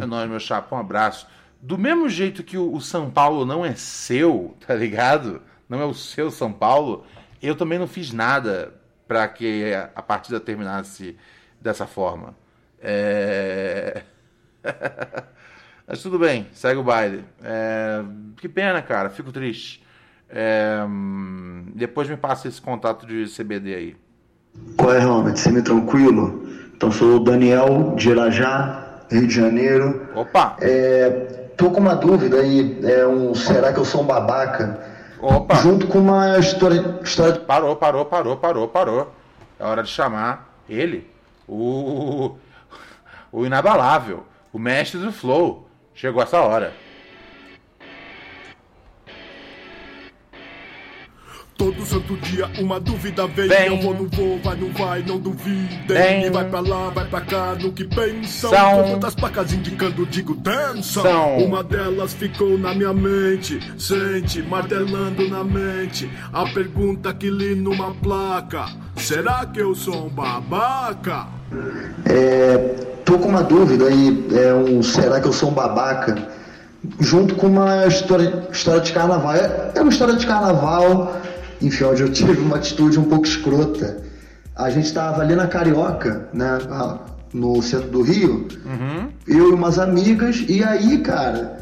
É nóis, meu chapa. Um abraço. Do mesmo jeito que o, o São Paulo não é seu, tá ligado? Não é o seu São Paulo, eu também não fiz nada para que a partida terminasse dessa forma. É... Mas tudo bem, segue o baile. É, que pena, cara, fico triste. É, depois me passa esse contato de CBD aí. Qual é, Ronald? Você me tranquilo? Então sou o Daniel de Irajá, Rio de Janeiro. Opa! É, tô com uma dúvida aí. É um, será que eu sou um babaca? Opa! Junto com uma história, história. Parou, parou, parou, parou, parou. É hora de chamar ele, o, o inabalável, o mestre do flow. Chegou essa hora. Todo santo dia uma dúvida vem. vem. Eu vou, não vou, vai, não vai, não duvidem. E vai pra lá, vai pra cá, no que pensam. São... Com muitas placas indicando, digo, dançam. São... Uma delas ficou na minha mente. Sente, martelando na mente. A pergunta que li numa placa: Será que eu sou um babaca? É, tô com uma dúvida aí, é um será que eu sou um babaca? Junto com uma história, história de carnaval. É, é uma história de carnaval, enfim, onde eu tive uma atitude um pouco escrota. A gente estava ali na Carioca, né? No centro do Rio, Uhum. eu e umas amigas, e aí, cara,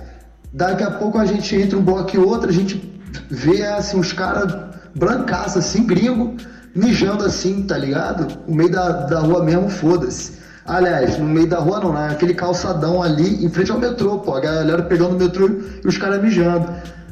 daqui a pouco a gente entra um bloco e outro, a gente vê assim, uns caras brancaços, assim, gringo, mijando assim, tá ligado? No meio da, da rua mesmo, foda-se. Aliás, no meio da rua não, né? Aquele calçadão ali, em frente ao metrô, pô. A galera pegando o metrô e os caras mijando.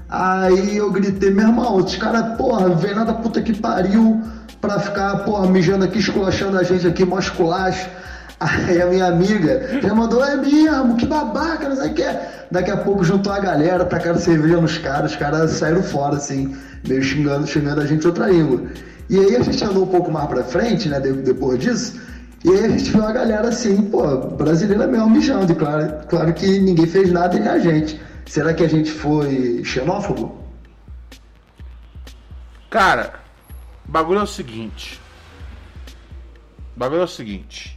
Aí eu gritei, meu irmão, os caras, porra, vem nada puta que pariu pra ficar, porra, mijando aqui, esculachando a gente aqui, mó esculacho. Aí a minha amiga já mandou, é mesmo, que babaca, não sei o que. Daqui a pouco juntou a galera, tacaram cerveja nos caras, os caras saíram fora, assim, meio xingando, xingando a gente outra língua. E aí a gente andou um pouco mais pra frente, né, de- depois disso, e aí a gente viu a galera assim, pô, brasileira mesmo mijando, e claro, claro que ninguém fez nada nem a gente. Será que a gente foi xenófobo? Cara, o bagulho é o seguinte. O bagulho é o seguinte.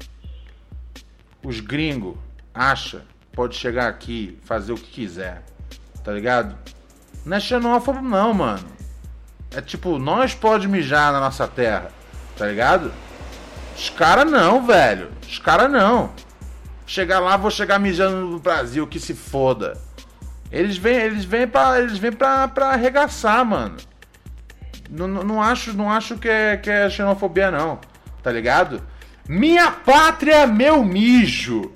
Os gringos acham pode chegar aqui fazer o que quiser. Tá ligado? Não é xenófobo não, mano. É tipo, nós pode mijar na nossa terra. Tá ligado? Os caras não, velho. Os caras não. Chegar lá, vou chegar mijando no Brasil, que se foda. Eles vêm, eles vêm pra, eles vêm pra, pra arregaçar, mano. Não, não, não acho, não acho que é, que é xenofobia, não. Tá ligado? Minha pátria, meu mijo.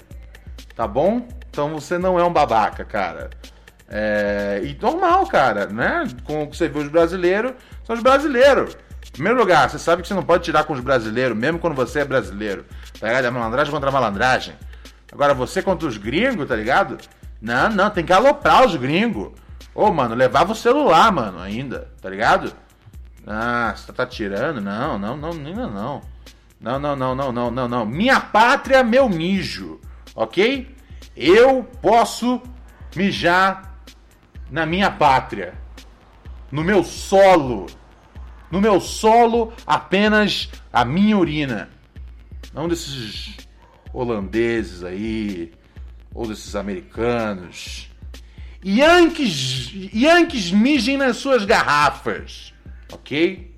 Tá bom? Então você não é um babaca, cara. É, e normal, cara, né? Com o que você vê os brasileiros, são os brasileiros. Em primeiro lugar, você sabe que você não pode tirar com os brasileiros, mesmo quando você é brasileiro. Tá ligado? É malandragem contra malandragem. Agora você contra os gringos, tá ligado? Não, não, tem que aloprar os gringos. Ô, mano, levava o celular, mano, ainda, tá ligado? Ah, você tá tirando? Não, não, não, ainda não. Não, não, não, não, não, não, não. Minha pátria, meu mijo, ok? Eu posso mijar na minha pátria, no meu solo. No meu solo, apenas a minha urina. Não desses holandeses aí, ou desses americanos. Yankees, Yankees mijem nas suas garrafas, ok?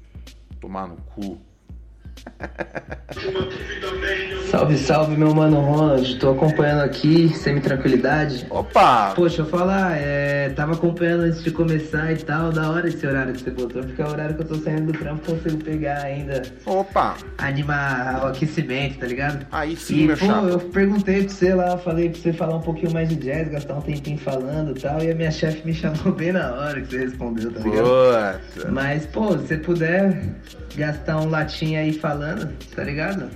Tomar no cu. Salve, salve, meu mano Ronald. Tô acompanhando aqui, semi-tranquilidade. Opa! Poxa, eu falar, é, tava acompanhando antes de começar e tal. Da hora esse horário que você botou, porque é o horário que eu tô saindo do trampo, consigo pegar ainda. Opa! Animar o aquecimento, tá ligado? Aí sim, e, meu pô, chapa. eu perguntei pra você lá, falei pra você falar um pouquinho mais de jazz, gastar um tempinho falando e tal. E a minha chefe me chamou bem na hora que você respondeu, tá ligado? Puta. Mas, pô, se você puder gastar um latinha aí falando, tá ligado?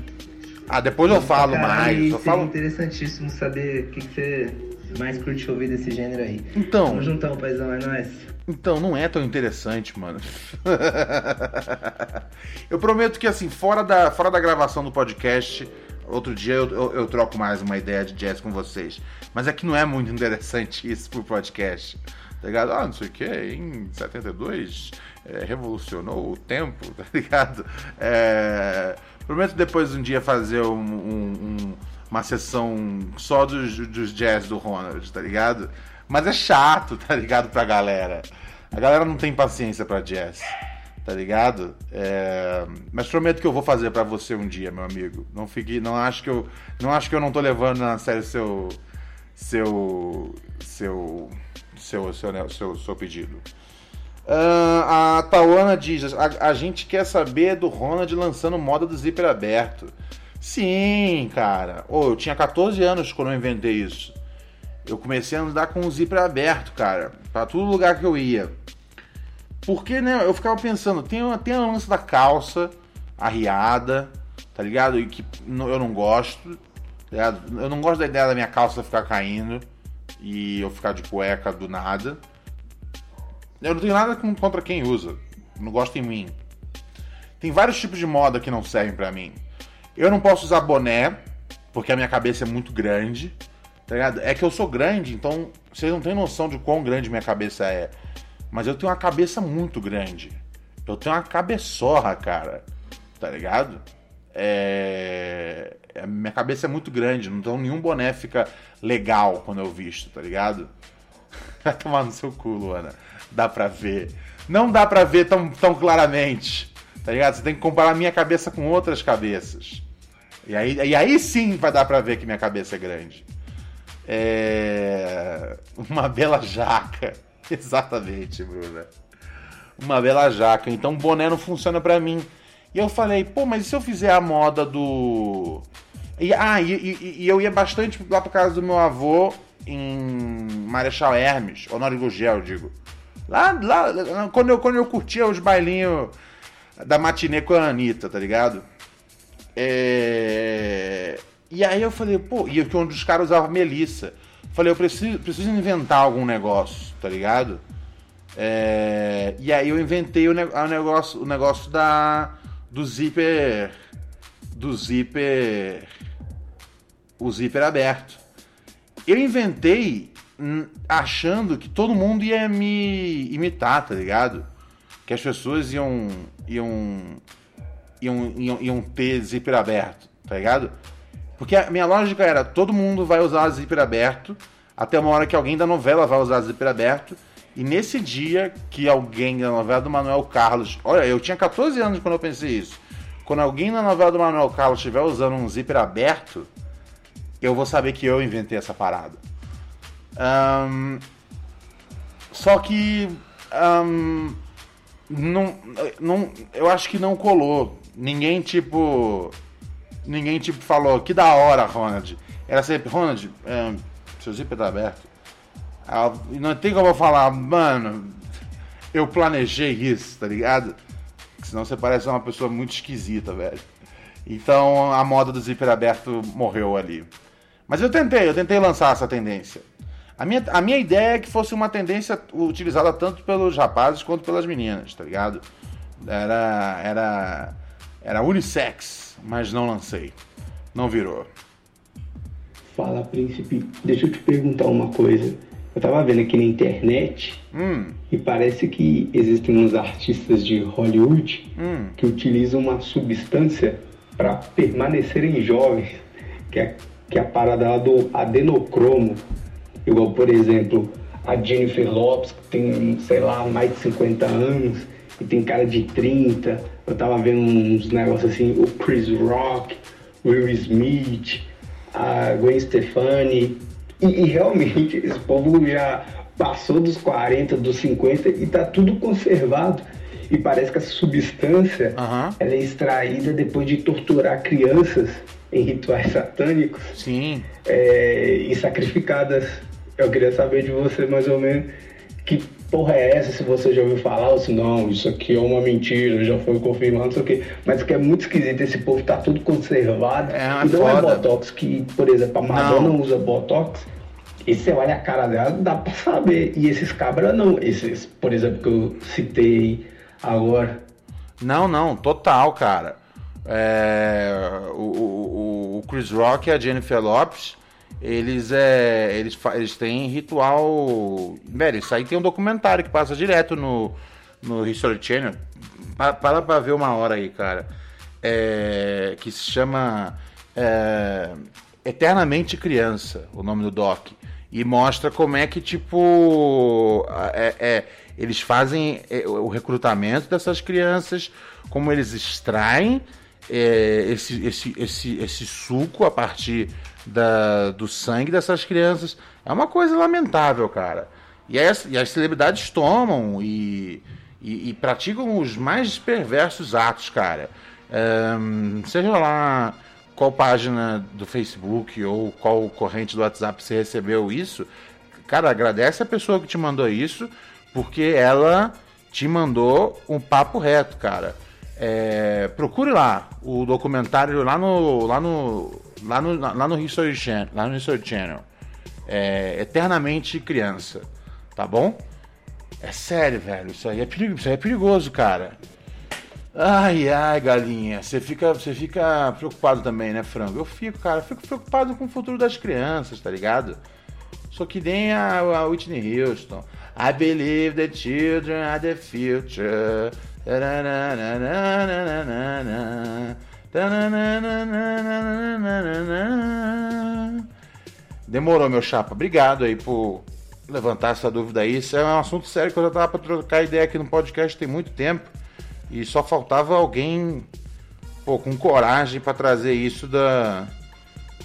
Ah, depois eu falo Caralho, mais. Eu falo. interessantíssimo saber o que, que você mais curte ouvir desse gênero aí. Então. Tamo juntão, paizão, é nóis. Então, não é tão interessante, mano. eu prometo que, assim, fora da, fora da gravação do podcast, outro dia eu, eu, eu troco mais uma ideia de jazz com vocês. Mas é que não é muito interessante isso pro podcast. Tá ligado? Ah, não sei o que, em 72 é, revolucionou o tempo, tá ligado? É, prometo depois um dia fazer um- um- um- uma sessão só dos, dos jazz do Ronald, tá ligado? Mas é chato, tá ligado, pra galera. A galera não tem paciência pra jazz, tá ligado? É, Mas prometo que eu vou fazer pra você um dia, meu amigo. Não fique, não acho que eu, não acho que eu não tô levando na sério seu, seu, seu, seu, seu, seu, seu pedido. Ah, a Tawana diz: a, a gente quer saber do Ronald lançando moda do zíper aberto. Sim, cara. Ô, eu tinha 14 anos quando eu inventei isso. Eu comecei a andar com o zíper aberto, cara. Pra todo lugar que eu ia. Porque, né, eu ficava pensando, tem, tem a lance da calça arriada, tá ligado? E que eu não gosto, tá? Eu não gosto da ideia da minha calça ficar caindo e eu ficar de cueca do nada. Eu não tenho nada contra quem usa. Não gosto em mim. Tem vários tipos de moda que não servem pra mim. Eu não posso usar boné, porque a minha cabeça é muito grande. Tá ligado? É que eu sou grande, então vocês não têm noção de quão grande minha cabeça é. Mas eu tenho uma cabeça muito grande. Eu tenho uma cabeçorra, cara. Tá ligado? É. é, minha cabeça é muito grande, então nenhum boné fica legal quando eu visto, tá ligado? Vai tomar no seu cu, Luana. Dá pra ver. Não dá pra ver tão, tão claramente, tá ligado? Você tem que comparar minha cabeça com outras cabeças. E aí, e aí sim vai dar pra ver que minha cabeça é grande. É... Uma bela jaca. Exatamente, Bruna. Uma bela jaca. Então boné não funciona pra mim. E eu falei, pô, mas e se eu fizer a moda do. E, ah, e, e, e eu ia bastante lá pra casa do meu avô em Marechal Hermes, Honório Gugel, digo. Lá, lá quando, eu, quando eu curtia os bailinhos da matinê com a Anitta, tá ligado? É... E aí eu falei, pô, e um dos caras usava Melissa. Falei, eu preciso, preciso inventar algum negócio, tá ligado? É... E aí eu inventei o, ne o, negócio, o negócio da do zíper do zíper o zíper aberto. Eu inventei achando que todo mundo ia me imitar, tá ligado? Que as pessoas iam iam iam, iam, iam ter zíper aberto, tá ligado? Porque a minha lógica era, todo mundo vai usar zíper aberto, até uma hora que alguém da novela vai usar zíper aberto, e nesse dia que alguém da novela do Manuel Carlos. Olha, eu tinha 14 anos quando eu pensei isso. Quando alguém na novela do Manuel Carlos estiver usando um zíper aberto, eu vou saber que eu inventei essa parada. Um, só que. Um, não, não, eu acho que não colou. Ninguém, tipo. Ninguém, tipo, falou que da hora, Ronald. Era sempre, Ronald, é, seu zíper tá aberto. Não tem como eu falar, mano, eu planejei isso, tá ligado? Senão você parece uma pessoa muito esquisita, velho. Então a moda do zíper aberto morreu ali. Mas eu tentei, eu tentei lançar essa tendência. A minha, a minha ideia é que fosse uma tendência utilizada tanto pelos rapazes quanto pelas meninas, tá ligado? Era. Era. Era unissex, mas não lancei. Não virou. Fala, príncipe. Deixa eu te perguntar uma coisa. Eu tava vendo aqui na internet hum. e parece que existem uns artistas de Hollywood hum. que utilizam uma substância para permanecerem jovens, que é, que é a parada do adenocromo. Igual, por exemplo, a Jennifer Lopes, que tem, sei lá, mais de 50 anos e tem cara de 30. Eu tava vendo uns negócios assim, o Chris Rock, Will Smith, a Gwen Stefani. E, e realmente esse povo já passou dos 40, dos 50 e tá tudo conservado. E parece que essa substância uhum. ela é extraída depois de torturar crianças em rituais satânicos. Sim. É, e sacrificadas eu queria saber de você mais ou menos que porra é essa, se você já ouviu falar, ou se não, isso aqui é uma mentira, já foi confirmado, não sei o quê. Mas que é muito esquisito, esse povo tá tudo conservado. É, e não é Botox, que, por exemplo, a Madonna não. usa Botox. E você olha a cara dela, dá pra saber. E esses cabras não. Esses, por exemplo, que eu citei agora. Não, não, total, cara. É, o, o, o Chris Rock e a Jennifer Lopes eles é eles, eles têm ritual velho isso aí tem um documentário que passa direto no no History Channel. Para pra ver uma hora aí cara. É, que se chama é, Eternamente Criança o nome do doc. E mostra como é que tipo é, é eles fazem é, o recrutamento dessas crianças como eles extraem é, esse, esse, esse, esse suco a partir da, do sangue dessas crianças. É uma coisa lamentável, cara. E as, e as celebridades tomam e, e, e, praticam os mais perversos atos, cara. Um, seja lá qual página do Facebook ou qual corrente do WhatsApp você recebeu isso, cara, agradece a pessoa que te mandou isso, porque ela te mandou um papo reto, cara. É, procure lá o documentário lá no, lá no, lá no, lá no History Channel, lá no History Channel. É, Eternamente Criança, tá bom? É sério, velho, isso aí é isso aí é perigoso, cara. Ai, ai, galinha, você fica, você fica preocupado também, né, frango? Eu fico, cara, fico preocupado com o futuro das crianças, tá ligado? Sou que nem a, a Whitney Houston. I believe the children are the future. Demorou, meu chapa. Obrigado aí por levantar essa dúvida aí. Isso é um assunto sério que eu já tava para trocar ideia aqui no podcast tem muito tempo. E só faltava alguém pô, com coragem para trazer isso da,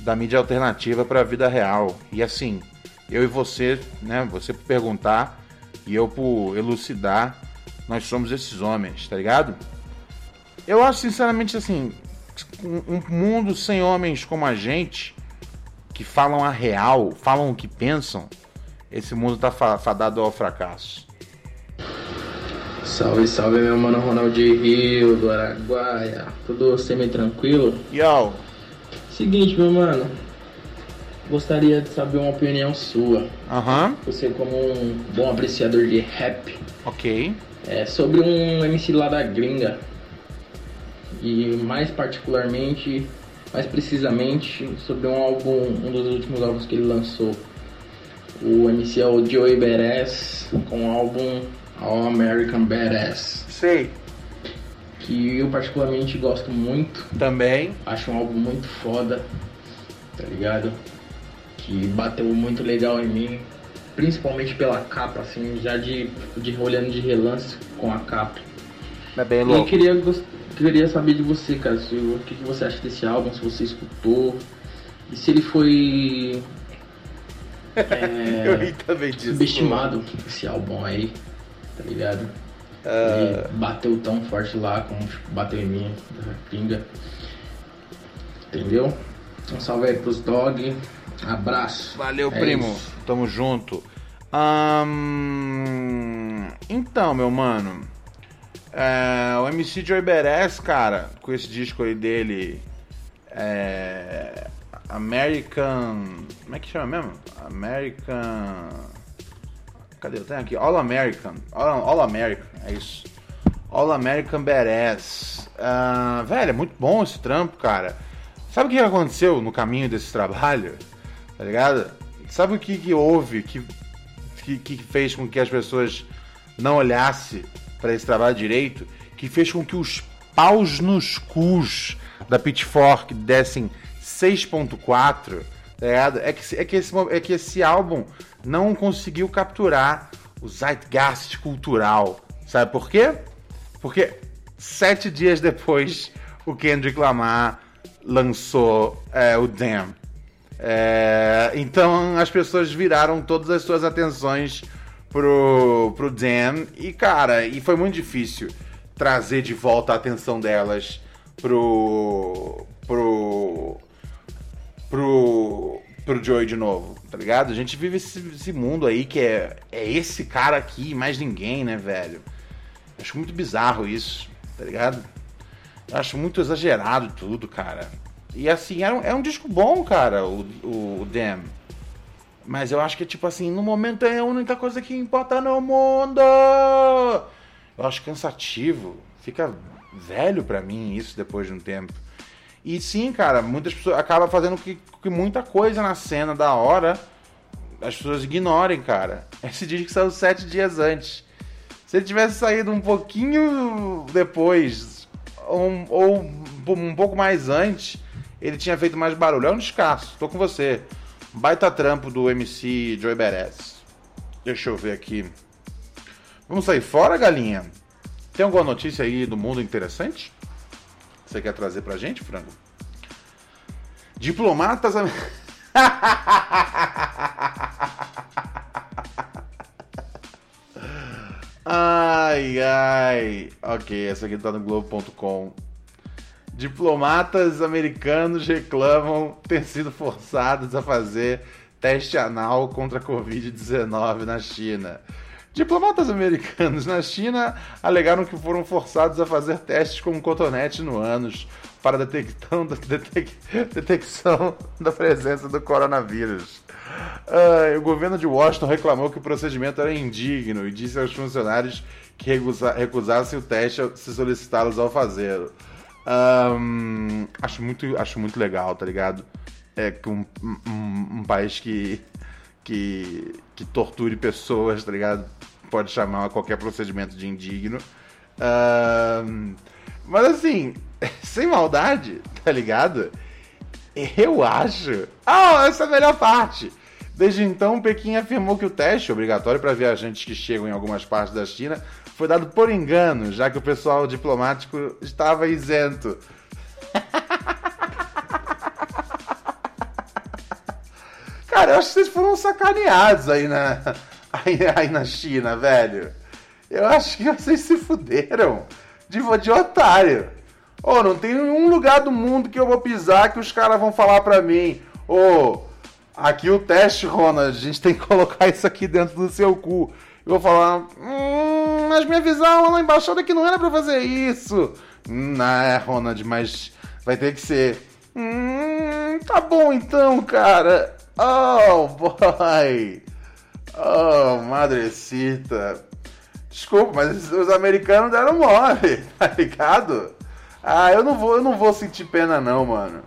da mídia alternativa para a vida real. E assim, eu e você, né? Você por perguntar e eu por elucidar, nós somos esses homens, tá ligado? Eu acho sinceramente assim, um mundo sem homens como a gente, que falam a real, falam o que pensam, esse mundo tá fadado ao fracasso. Salve, salve meu mano Ronaldinho Rio, do Araguaia. Tudo semi-tranquilo? Yo! Seguinte, meu mano. Gostaria de saber uma opinião sua. Aham. Uhum. Você como um bom apreciador de rap. Ok. É sobre um MC lá da gringa. E mais particularmente, mais precisamente, sobre um álbum, um dos últimos álbuns que ele lançou. O MC é o Joey Beres com o álbum All American Badass. Sei. Que eu particularmente gosto muito. Também. Acho um álbum muito foda, tá ligado? Que bateu muito legal em mim. Principalmente pela capa, assim, já de, de olhando de relance com a capa. É bem louco. E queria, queria saber de você, cara, se, o que, que você acha desse álbum, se você escutou. E se ele foi é, eu ri também disso. Subestimado esse álbum aí tá ligado? Uh... bateu tão forte lá como bateu em mim, da pinga. Entendeu? Um salve aí pros dog. Abraço. Valeu, é primo. Isso. Tamo junto. Um... Então, meu mano. É... o MC Joy Beres, cara, com esse disco aí dele. É... American. Como é que chama mesmo? American. Cadê? Eu tenho aqui. All American. All, All American, é isso. All American Badass. Uh, velho, é muito bom esse trampo, cara. Sabe o que aconteceu no caminho desse trabalho? Tá ligado? Sabe o que, que houve que, que, que fez com que as pessoas não olhassem para esse trabalho direito? Que fez com que os paus nos cus da Pitchfork dessem 6.4, tá ligado? É que, é, que esse, é que esse álbum não conseguiu capturar o zeitgeist cultural. Sabe por quê? Porque sete dias depois o Kendrick Lamar lançou é, o Damn. É, então as pessoas viraram todas as suas atenções pro, pro Damn e cara, e foi muito difícil trazer de volta a atenção delas pro pro pro pro Joey de novo, tá ligado? A gente vive esse, esse, mundo aí que é, é esse cara aqui e mais ninguém, né, velho? Acho muito bizarro isso, tá ligado? Acho muito exagerado tudo, cara. E assim, é um, é um disco bom, cara, o, o, o Damn. Mas eu acho que, tipo assim, no momento é a única coisa que importa no mundo. Eu acho cansativo. Fica velho para mim isso depois de um tempo. E sim, cara, muitas pessoas acabam fazendo que, que muita coisa na cena da hora as pessoas ignorem, cara. Esse disco saiu sete dias antes. Se ele tivesse saído um pouquinho depois, ou, ou um pouco mais antes, ele tinha feito mais barulho. É um descasso, tô com você. Baita trampo do MC Joey Beres. Deixa eu ver aqui. Vamos sair fora, galinha? Tem alguma notícia aí do mundo interessante? Você quer trazer pra gente, frango? Diplomatas. ai, ai. Ok, essa aqui tá no Globo.com. Diplomatas americanos reclamam ter sido forçados a fazer teste anal contra a Covid-19 na China. Diplomatas americanos na China alegaram que foram forçados a fazer testes com cotonete no ânus para detecção, detec, detecção da presença do coronavírus. Uh, o governo de Washington reclamou que o procedimento era indigno e disse aos funcionários que recusa, recusassem o teste se solicitá-los ao fazê-lo. Um, acho, muito, acho muito legal, tá ligado? É que um, um, um país que, que, que torture pessoas, tá ligado? pode chamar qualquer procedimento de indigno. Uh, mas assim, sem maldade, tá ligado? Eu acho. Ah, essa é a melhor parte. Desde então, Pequim afirmou que o teste, obrigatório para viajantes que chegam em algumas partes da China, foi dado por engano, já que o pessoal diplomático estava isento. Cara, eu acho que vocês foram sacaneados aí na, aí, aí na China, velho. Eu acho que vocês se fuderam de, de otário. Ô, oh, não tem nenhum lugar do mundo que eu vou pisar que os caras vão falar pra mim, ô, oh, aqui o teste, Ronald, a gente tem que colocar isso aqui dentro do seu cu. Eu vou falar, hum, mas me avisaram lá embaixada que não era pra fazer isso. Não, é, Ronald, mas vai ter que ser. Hum, tá bom então, cara. Oh, boy. Oh, madrecita. Desculpa, mas os americanos deram mole, tá ligado? Ah, eu não vou, eu não vou sentir pena não, mano.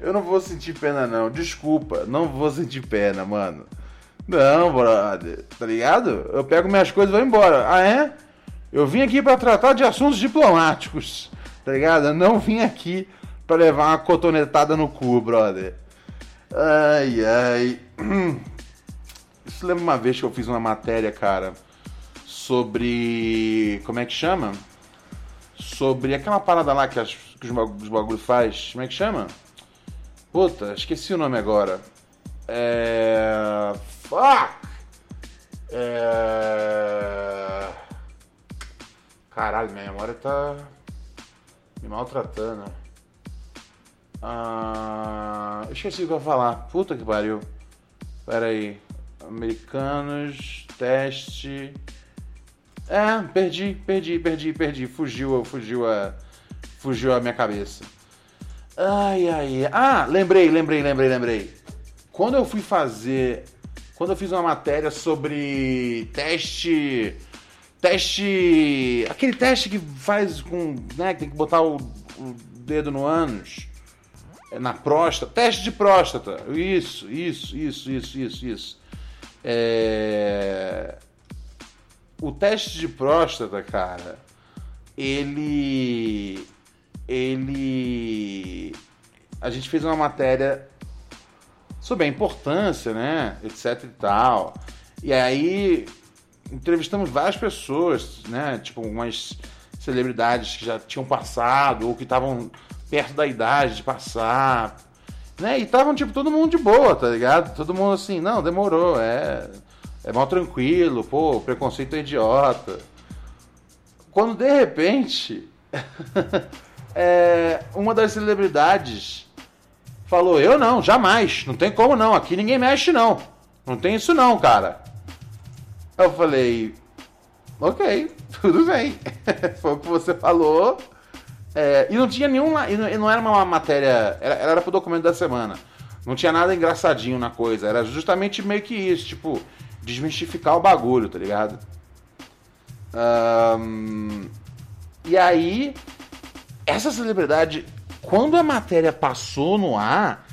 Eu não vou sentir pena não. Desculpa, não vou sentir pena, mano. Não, brother, tá ligado? Eu pego minhas coisas e vou embora. Ah, é? Eu vim aqui para tratar de assuntos diplomáticos, tá ligado? Eu não vim aqui para levar uma cotonetada no cu, brother. Ai, ai. Isso lembra uma vez que eu fiz uma matéria, cara, sobre. Como é que chama? Sobre aquela parada lá que, as, que os bagulho faz. Como é que chama? Puta, esqueci o nome agora. É. Fuck! É. Caralho, minha memória tá me maltratando. Ah, esqueci o que eu ia falar. Puta que pariu. Pera aí. Americanos, teste. É, perdi, perdi, perdi, perdi. Fugiu, fugiu a. Fugiu a minha cabeça. Ai, ai. Ah, lembrei, lembrei, lembrei, lembrei. Quando eu fui fazer. Quando eu fiz uma matéria sobre teste. Teste. Aquele teste que faz com. né? Que tem que botar o, o dedo no ânus é na próstata, teste de próstata, isso, isso, isso, isso, isso, isso. É... O teste de próstata, cara, ele, ele, a gente fez uma matéria sobre a importância, né, etc e tal. E aí entrevistamos várias pessoas, né, tipo umas celebridades que já tinham passado ou que estavam perto da idade de passar. Né? E estavam, tipo, todo mundo de boa, tá ligado? Todo mundo assim, não, demorou, é. É mal tranquilo, pô, preconceito é idiota. Quando de repente. é, uma das celebridades falou: Eu não, jamais, não tem como não, aqui ninguém mexe não. Não tem isso não, cara. Eu falei: Ok, tudo bem. Foi o que você falou. É, e não tinha nenhum. E não, era uma matéria. Era, era pro documento da semana. Não tinha nada engraçadinho na coisa. Era justamente meio que isso, tipo, desmistificar o bagulho, tá ligado? Um, e aí, essa celebridade, quando a matéria passou no ar,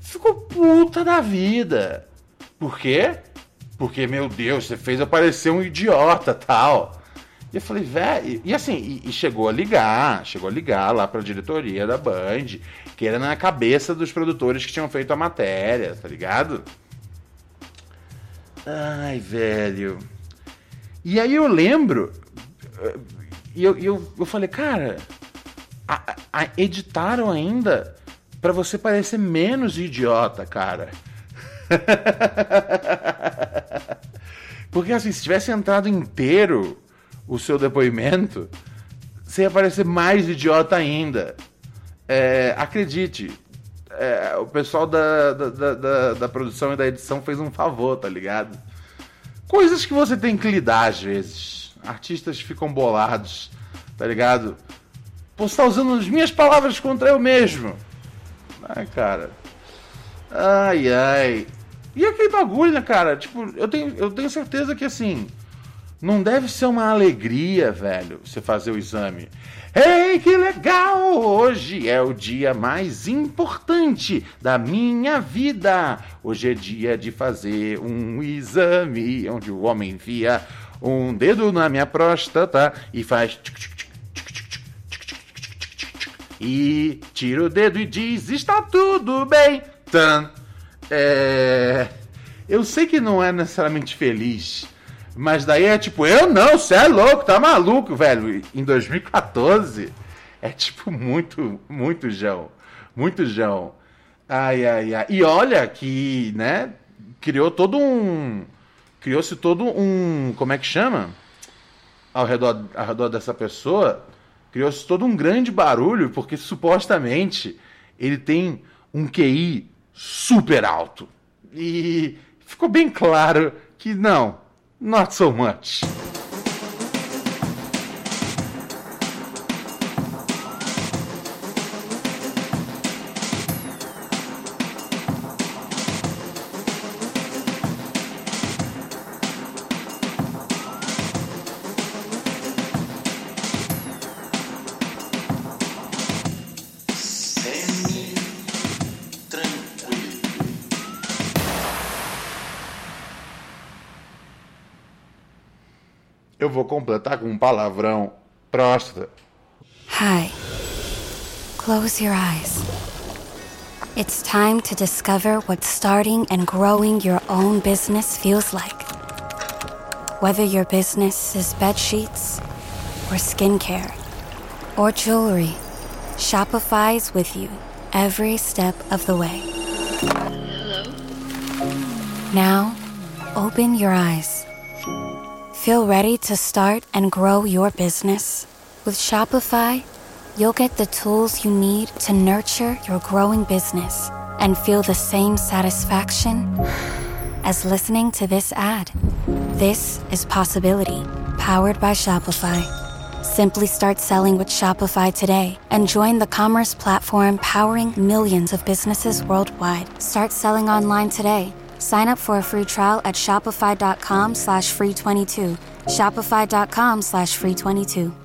ficou puta da vida. Por quê? Porque, meu Deus, você fez eu parecer um idiota tal. E eu falei, velho. E assim, e, e, chegou a ligar, chegou a ligar lá pra diretoria da Band, que era na cabeça dos produtores que tinham feito a matéria, tá ligado? Ai, velho. E aí eu lembro. E eu, eu, eu falei, cara, a, a, editaram ainda para você parecer menos idiota, cara. Porque assim, se tivesse entrado inteiro o seu depoimento, você ia parecer mais idiota ainda. É, acredite, é, o pessoal da, da, da, da, produção e da edição fez um favor, tá ligado? Coisas que você tem que lidar às vezes. Artistas ficam bolados, tá ligado? Você tá usando as minhas palavras contra eu mesmo. Ai, cara. Ai, ai. E aquele bagulho, né, cara? Tipo, eu tenho, eu tenho certeza que assim não deve ser uma alegria, velho, você fazer o exame. Ei, que legal! Hoje é o dia mais importante da minha vida. Hoje é dia de fazer um exame onde o homem enfia um dedo na minha próstata e faz. E tira o dedo e diz: Está tudo bem. Tan. É. Eu sei que não é necessariamente feliz, mas daí é tipo, eu não, você é louco, tá maluco, velho. Em 2014 é tipo muito, muito João. Muito João. Ai, ai, ai. E olha que, né, criou todo um. Criou-se todo um. Como é que chama? Ao redor, ao redor dessa pessoa. Criou-se todo um grande barulho, porque supostamente ele tem um QI super alto. E ficou bem claro que não, not so much. Completar com um palavrão. Próstata. Hi. Close your eyes. It's time to discover what starting and growing your own business feels like. Whether your business is bed sheets or skincare or jewelry, Shopify's with you every step of the way. Now, open your eyes. Feel ready to start and grow your business? With Shopify, you'll get the tools you need to nurture your growing business and feel the same satisfaction as listening to this ad. This is Possibility, powered by Shopify. Simply start selling with Shopify today and join the commerce platform powering millions of businesses worldwide. Start selling online today. Sign up for a free trial at shopify.com slash free 22. Shopify.com slash free 22.